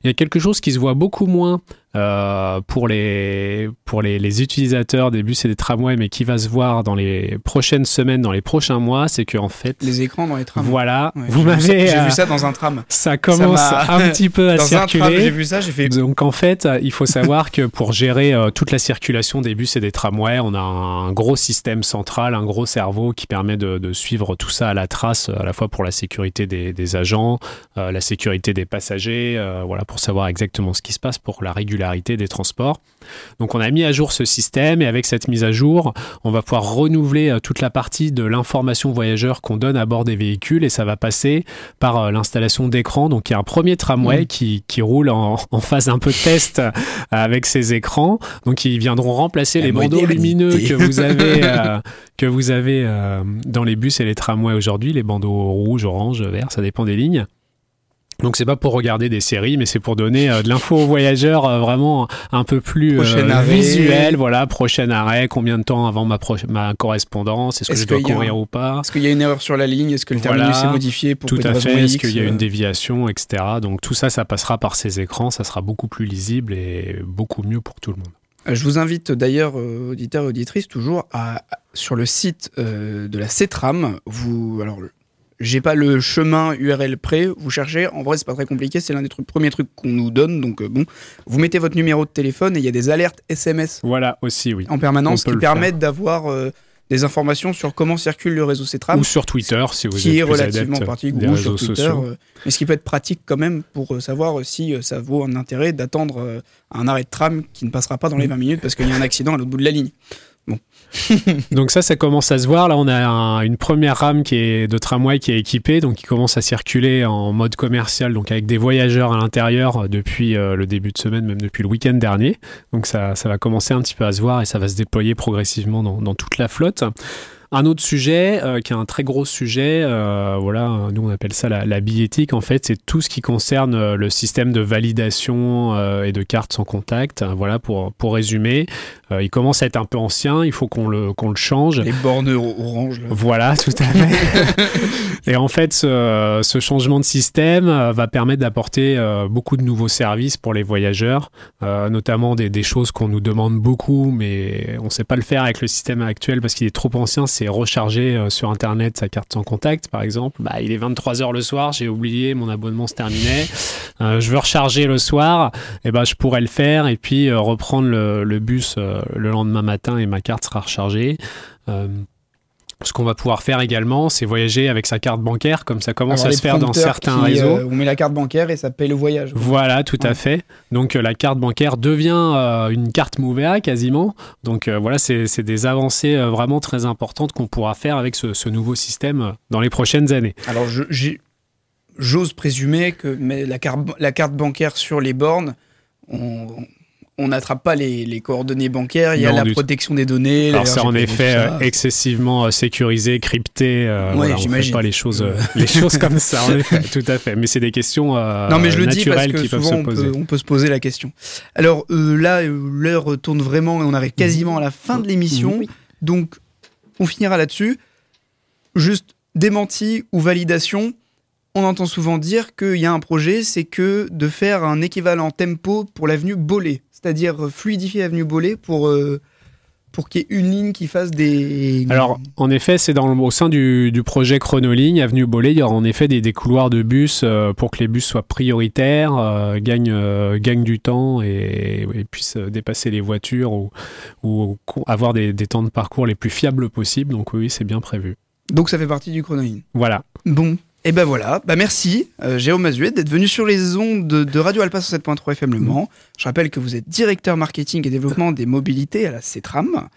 Il y a quelque chose qui se voit beaucoup moins euh, pour, les, pour les, les utilisateurs des bus et des tramways, mais qui va se voir dans les prochaines semaines, dans les prochains mois, c'est qu'en fait, Les écrans dans les trams. voilà, Ouais, vous j'ai vu ça- m'avez... J'ai euh, vu ça dans un tram. ça commence un petit peu à Dans circuler. j'ai vu ça, j'ai fait. Donc en fait, euh, il faut savoir que pour gérer euh, toute la circulation des bus et des tramways, on a un gros système central, un gros cerveau qui permet de, de suivre tout ça à la trace, à la fois pour la sécurité des, des agents, euh, la sécurité des passagers, euh, voilà, pour savoir exactement ce qui se passe pour la des transports. Donc on a mis à jour ce système et avec cette mise à jour, on va pouvoir renouveler euh, toute la partie de l'information voyageur qu'on donne à bord des véhicules et ça va passer par euh, l'installation d'écrans. Donc il y a un premier tramway Mm. qui, qui roule en, en phase un peu de test euh, avec ces écrans. Donc ils viendront remplacer La les bandeaux lumineux que vous avez, euh, que vous avez euh, dans les bus et les tramways aujourd'hui, les bandeaux rouges, orange, vert, ça dépend des lignes. Donc c'est pas pour regarder des séries, mais c'est pour donner euh, de l'info aux voyageurs euh, vraiment un peu plus euh, visuel. Voilà, prochain arrêt, combien de temps avant ma, ma correspondance, est-ce que je dois a courir ou pas? Est-ce qu'il y a une erreur sur la ligne? Est-ce que le Voilà. terminus est modifié pour Tout à fait. Est-ce qu'il y a une euh, déviation, etc. Donc tout ça, ça passera par ces écrans, ça sera beaucoup plus lisible et beaucoup mieux pour tout le monde. Je vous invite d'ailleurs, auditeurs et auditrices, toujours à, sur le site de la CETRAM. Vous, alors, j'ai pas le chemin URL prêt. Vous cherchez. En vrai, c'est pas très compliqué. C'est l'un des trucs, premiers trucs qu'on nous donne. Donc euh, bon, vous mettez votre numéro de téléphone et il y a des alertes SMS Voilà aussi, oui. en permanence qui permettent d'avoir euh, des informations sur comment circule le réseau CETRAM. Ou sur Twitter, si vous qui est plus relativement des ou sur Twitter, euh, mais ce qui peut être pratique quand même pour savoir si ça vaut un intérêt d'attendre un arrêt de tram qui ne passera pas dans Mm. les 20 minutes parce qu'il y a un accident à l'autre bout de la ligne. Donc ça, ça commence à se voir. Là, on a un- une première rame qui est de tramway qui est équipée, donc qui commence à circuler en mode commercial, donc avec des voyageurs à l'intérieur euh, depuis euh, le début de semaine, même depuis le week-end dernier. Donc ça, ça va commencer un petit peu à se voir et ça va se déployer progressivement dans, toute la flotte. Un autre sujet, euh, qui est un très gros sujet, voilà, nous on appelle ça la, la billettique, en fait, c'est tout ce qui concerne le système de validation et de cartes sans contact. Voilà, pour, pour résumer, il commence à être un peu ancien, il faut qu'on le, qu'on le change. Les bornes or- orange. là. Voilà, tout à fait. et en fait, ce, ce changement de système euh, va permettre d'apporter euh, beaucoup de nouveaux services pour les voyageurs, euh, notamment des, des choses qu'on nous demande beaucoup, mais on ne sait pas le faire avec le système actuel parce qu'il est trop ancien. C'est recharger euh, sur Internet sa carte sans contact, par exemple. Bah, il est 23h le soir, j'ai oublié, mon abonnement se terminait. Euh, je veux recharger le soir, et ben je pourrais le faire et puis euh, reprendre le, le bus euh, le lendemain matin et ma carte sera rechargée. Euh, ce qu'on va pouvoir faire également, c'est voyager avec sa carte bancaire, comme ça commence à se faire dans certains qui, réseaux. euh, on met la carte bancaire et ça paye le voyage. Voilà, tout à fait. Donc euh, la carte bancaire devient euh, une carte Movea quasiment. Donc euh, voilà, c'est des avancées euh, vraiment très importantes qu'on pourra faire avec ce, ce nouveau système euh, dans les prochaines années. Alors j'ose présumer que mais la, carte, la carte bancaire sur les bornes, on on n'attrape pas les, les coordonnées bancaires, il y a Non, la tout. protection des données. Alors c'est en effet euh, excessivement euh, sécurisé, crypté. euh, Ouais, voilà, on fait j'imagine. pas les choses, euh, les choses comme ça. En effet, tout à fait. Mais c'est des questions euh, Non mais je le dis parce naturelles que qui peuvent souvent on poser. peut, on peut se poser la question. Alors euh, là, euh, l'heure tourne vraiment et on arrive quasiment à la fin de l'émission. Oui. Donc on finira là-dessus. Juste démenti ou validation. On entend souvent dire qu'il y a un projet, c'est que de faire un équivalent tempo pour l'avenue Bollé, c'est-à-dire fluidifier l'avenue Bollé pour, euh, pour qu'il y ait une ligne qui fasse des... Alors, en effet, c'est dans le- au sein du, du projet Chronoligne, Avenue Bollé, il y aura en effet des, des couloirs de bus euh, pour que les bus soient prioritaires, euh, gagnent, euh, gagnent du temps et, et puissent dépasser les voitures ou, ou avoir des, des temps de parcours les plus fiables possibles. Donc oui, c'est bien prévu. Donc ça fait partie du chronoïne. Voilà. Bon, et ben voilà, bah merci euh, Jérôme Mazuet d'être venu sur les ondes de, de Radio Alpa 107.3 FM Le Mans. Je rappelle que vous êtes directeur marketing et développement des mobilités à la CETRAM.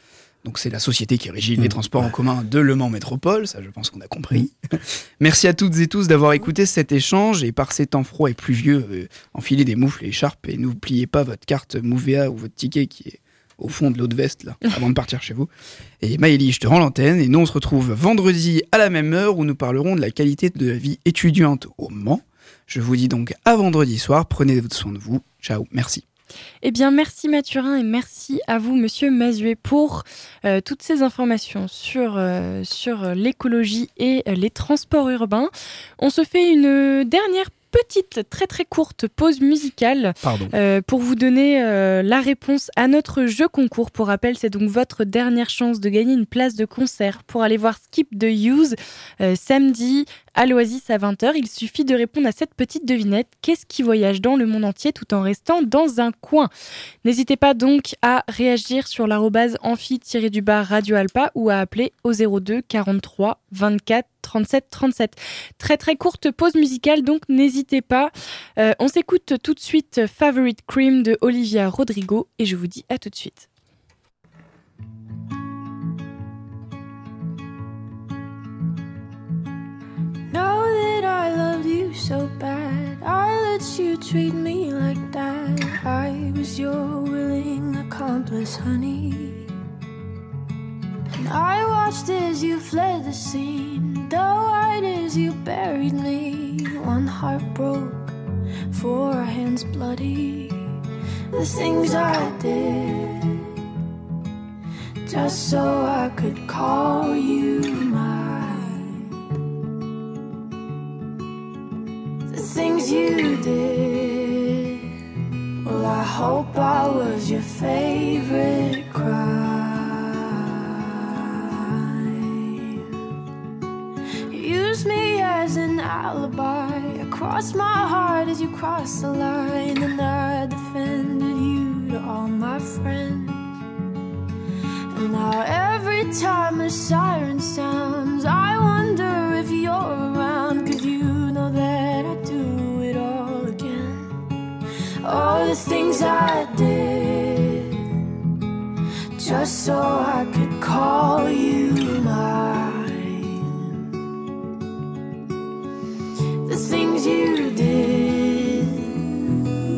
Donc c'est la société qui régit les Mhm. transports en commun de Le Mans Métropole, ça je pense qu'on a compris. merci à toutes et tous d'avoir écouté cet échange et par ces temps froids et pluvieux, euh, enfilez des moufles et écharpes et n'oubliez pas votre carte Movea ou votre ticket qui est au fond de l'eau de veste là, avant de partir chez vous. Et Maëlie, je te rends l'antenne et nous on se retrouve vendredi à la même heure où nous parlerons de la qualité de la vie étudiante au Mans. Je vous dis donc à vendredi soir, prenez soin de vous. Ciao, merci. Eh bien, merci Mathurin et merci à vous, Monsieur Mazuet, pour euh, toutes ces informations sur, euh, sur euh, l'écologie et les transports urbains. On se fait une dernière petite, très très courte pause musicale euh, pour vous donner euh, la réponse à notre jeu concours. Pour rappel, c'est donc votre dernière chance de gagner une place de concert pour aller voir Skip the Use euh, samedi à l'Oasis à 20h. Il suffit de répondre à cette petite devinette. Qu'est-ce qui voyage dans le monde entier tout en restant dans un coin? N'hésitez pas donc à réagir sur l'arrobase amphi-du-bas Radio Alpa ou à appeler au 02 43 24 37 37. Très très courte pause musicale, donc n'hésitez pas. Euh, on s'écoute tout de suite Favorite Cream de Olivia Rodrigo et je vous dis à tout de suite. I loved you so bad. I let you treat me like that. I was your willing accomplice, honey. And I watched as you fled the scene, though white as you buried me. One heart broke, four hands bloody. The things I did, just so I could call you mine. The things you did. Well, I hope I was your favorite crime. You used me as an alibi. I crossed my heart as you crossed the line, and I defended you to all my friends. And now every time a siren sounds, I wonder All the things I did, just so I could call you mine. The things you did,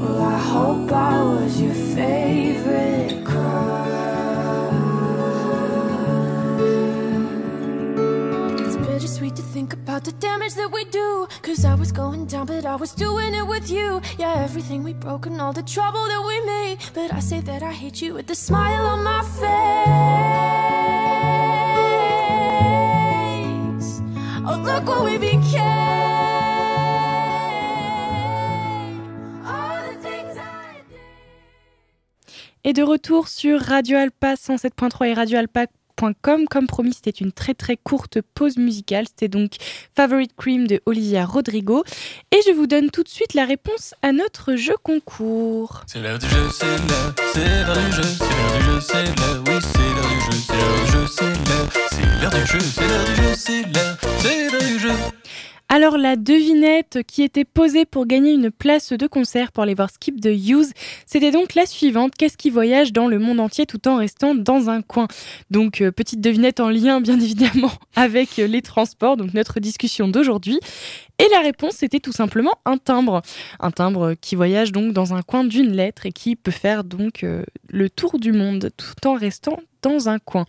well, I hope I was your favorite crime. It's bittersweet to think about the damage that we do. Cause I was going down, but I was doing it with you. Yeah, everything we broke and all the trouble that we made. But I say that I hate you with the smile on my face. Oh, look what we became. Et de retour sur Radio Alpa 107.3 et radioalpa.com. Comme promis, c'était une très très courte pause musicale. C'était donc Favorite Cream de Olivia Rodrigo. Et je vous donne tout de suite la réponse à notre jeu concours. C'est l'heure du jeu, c'est l'heure, c'est l'heure du jeu, c'est l'heure du jeu, c'est l'heure, oui, c'est l'heure du jeu, c'est l'heure du jeu, c'est l'heure, c'est l'heure du jeu, c'est l'heure du jeu, c'est l'heure, c'est l'heure du jeu. Alors la devinette qui était posée pour gagner une place de concert pour aller voir Skip the Use, c'était donc la suivante. Qu'est-ce qui voyage dans le monde entier tout en restant dans un coin? Donc euh, petite devinette en lien bien évidemment avec euh, les transports, donc notre discussion d'aujourd'hui. Et la réponse c'était tout simplement un timbre. Un timbre qui voyage donc dans un coin d'une lettre et qui peut faire donc euh, le tour du monde tout en restant dans un coin.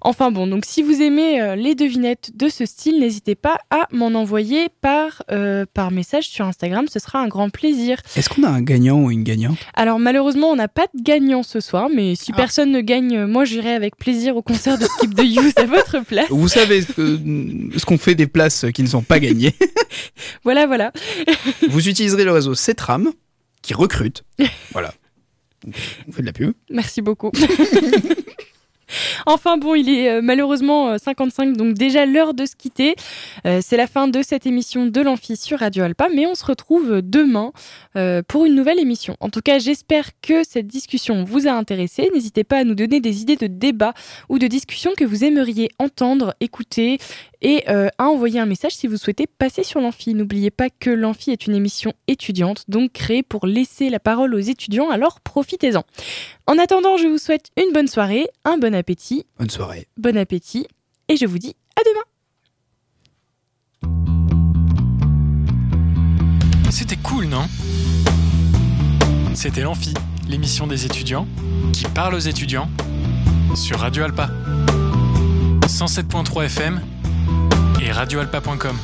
Enfin bon, donc si vous aimez euh, les devinettes de ce style, n'hésitez pas à m'en envoyer par, euh, par message sur Instagram, ce sera un grand plaisir. Est-ce qu'on a un gagnant ou une gagnante? Alors malheureusement, on n'a pas de gagnant ce soir, mais si Ah. personne ne gagne, euh, moi j'irai avec plaisir au concert de Skip the Use à votre place. Vous savez euh, ce qu'on fait des places qui ne sont pas gagnées. Voilà, voilà. Vous utiliserez le réseau Cetram qui recrute. Voilà. On fait de la pub. Merci beaucoup. Enfin bon, il est euh, malheureusement euh, 55, donc déjà l'heure de se quitter. Euh, c'est la fin de cette émission de l'Amphi sur Radio Alpa, mais on se retrouve demain euh, pour une nouvelle émission. En tout cas, j'espère que cette discussion vous a intéressé. N'hésitez pas à nous donner des idées de débat ou de discussion que vous aimeriez entendre, écouter et euh, à envoyer un message si vous souhaitez passer sur l'Amphi. N'oubliez pas que l'Amphi est une émission étudiante, donc créée pour laisser la parole aux étudiants, alors profitez-en. En attendant, je vous souhaite une bonne soirée, un bon appétit, Bonne soirée. bon appétit, et je vous dis à demain. C'était cool, non? C'était l'Amphi, l'émission des étudiants qui parle aux étudiants sur Radio Alpa. 107.3 FM et radioalpa.com.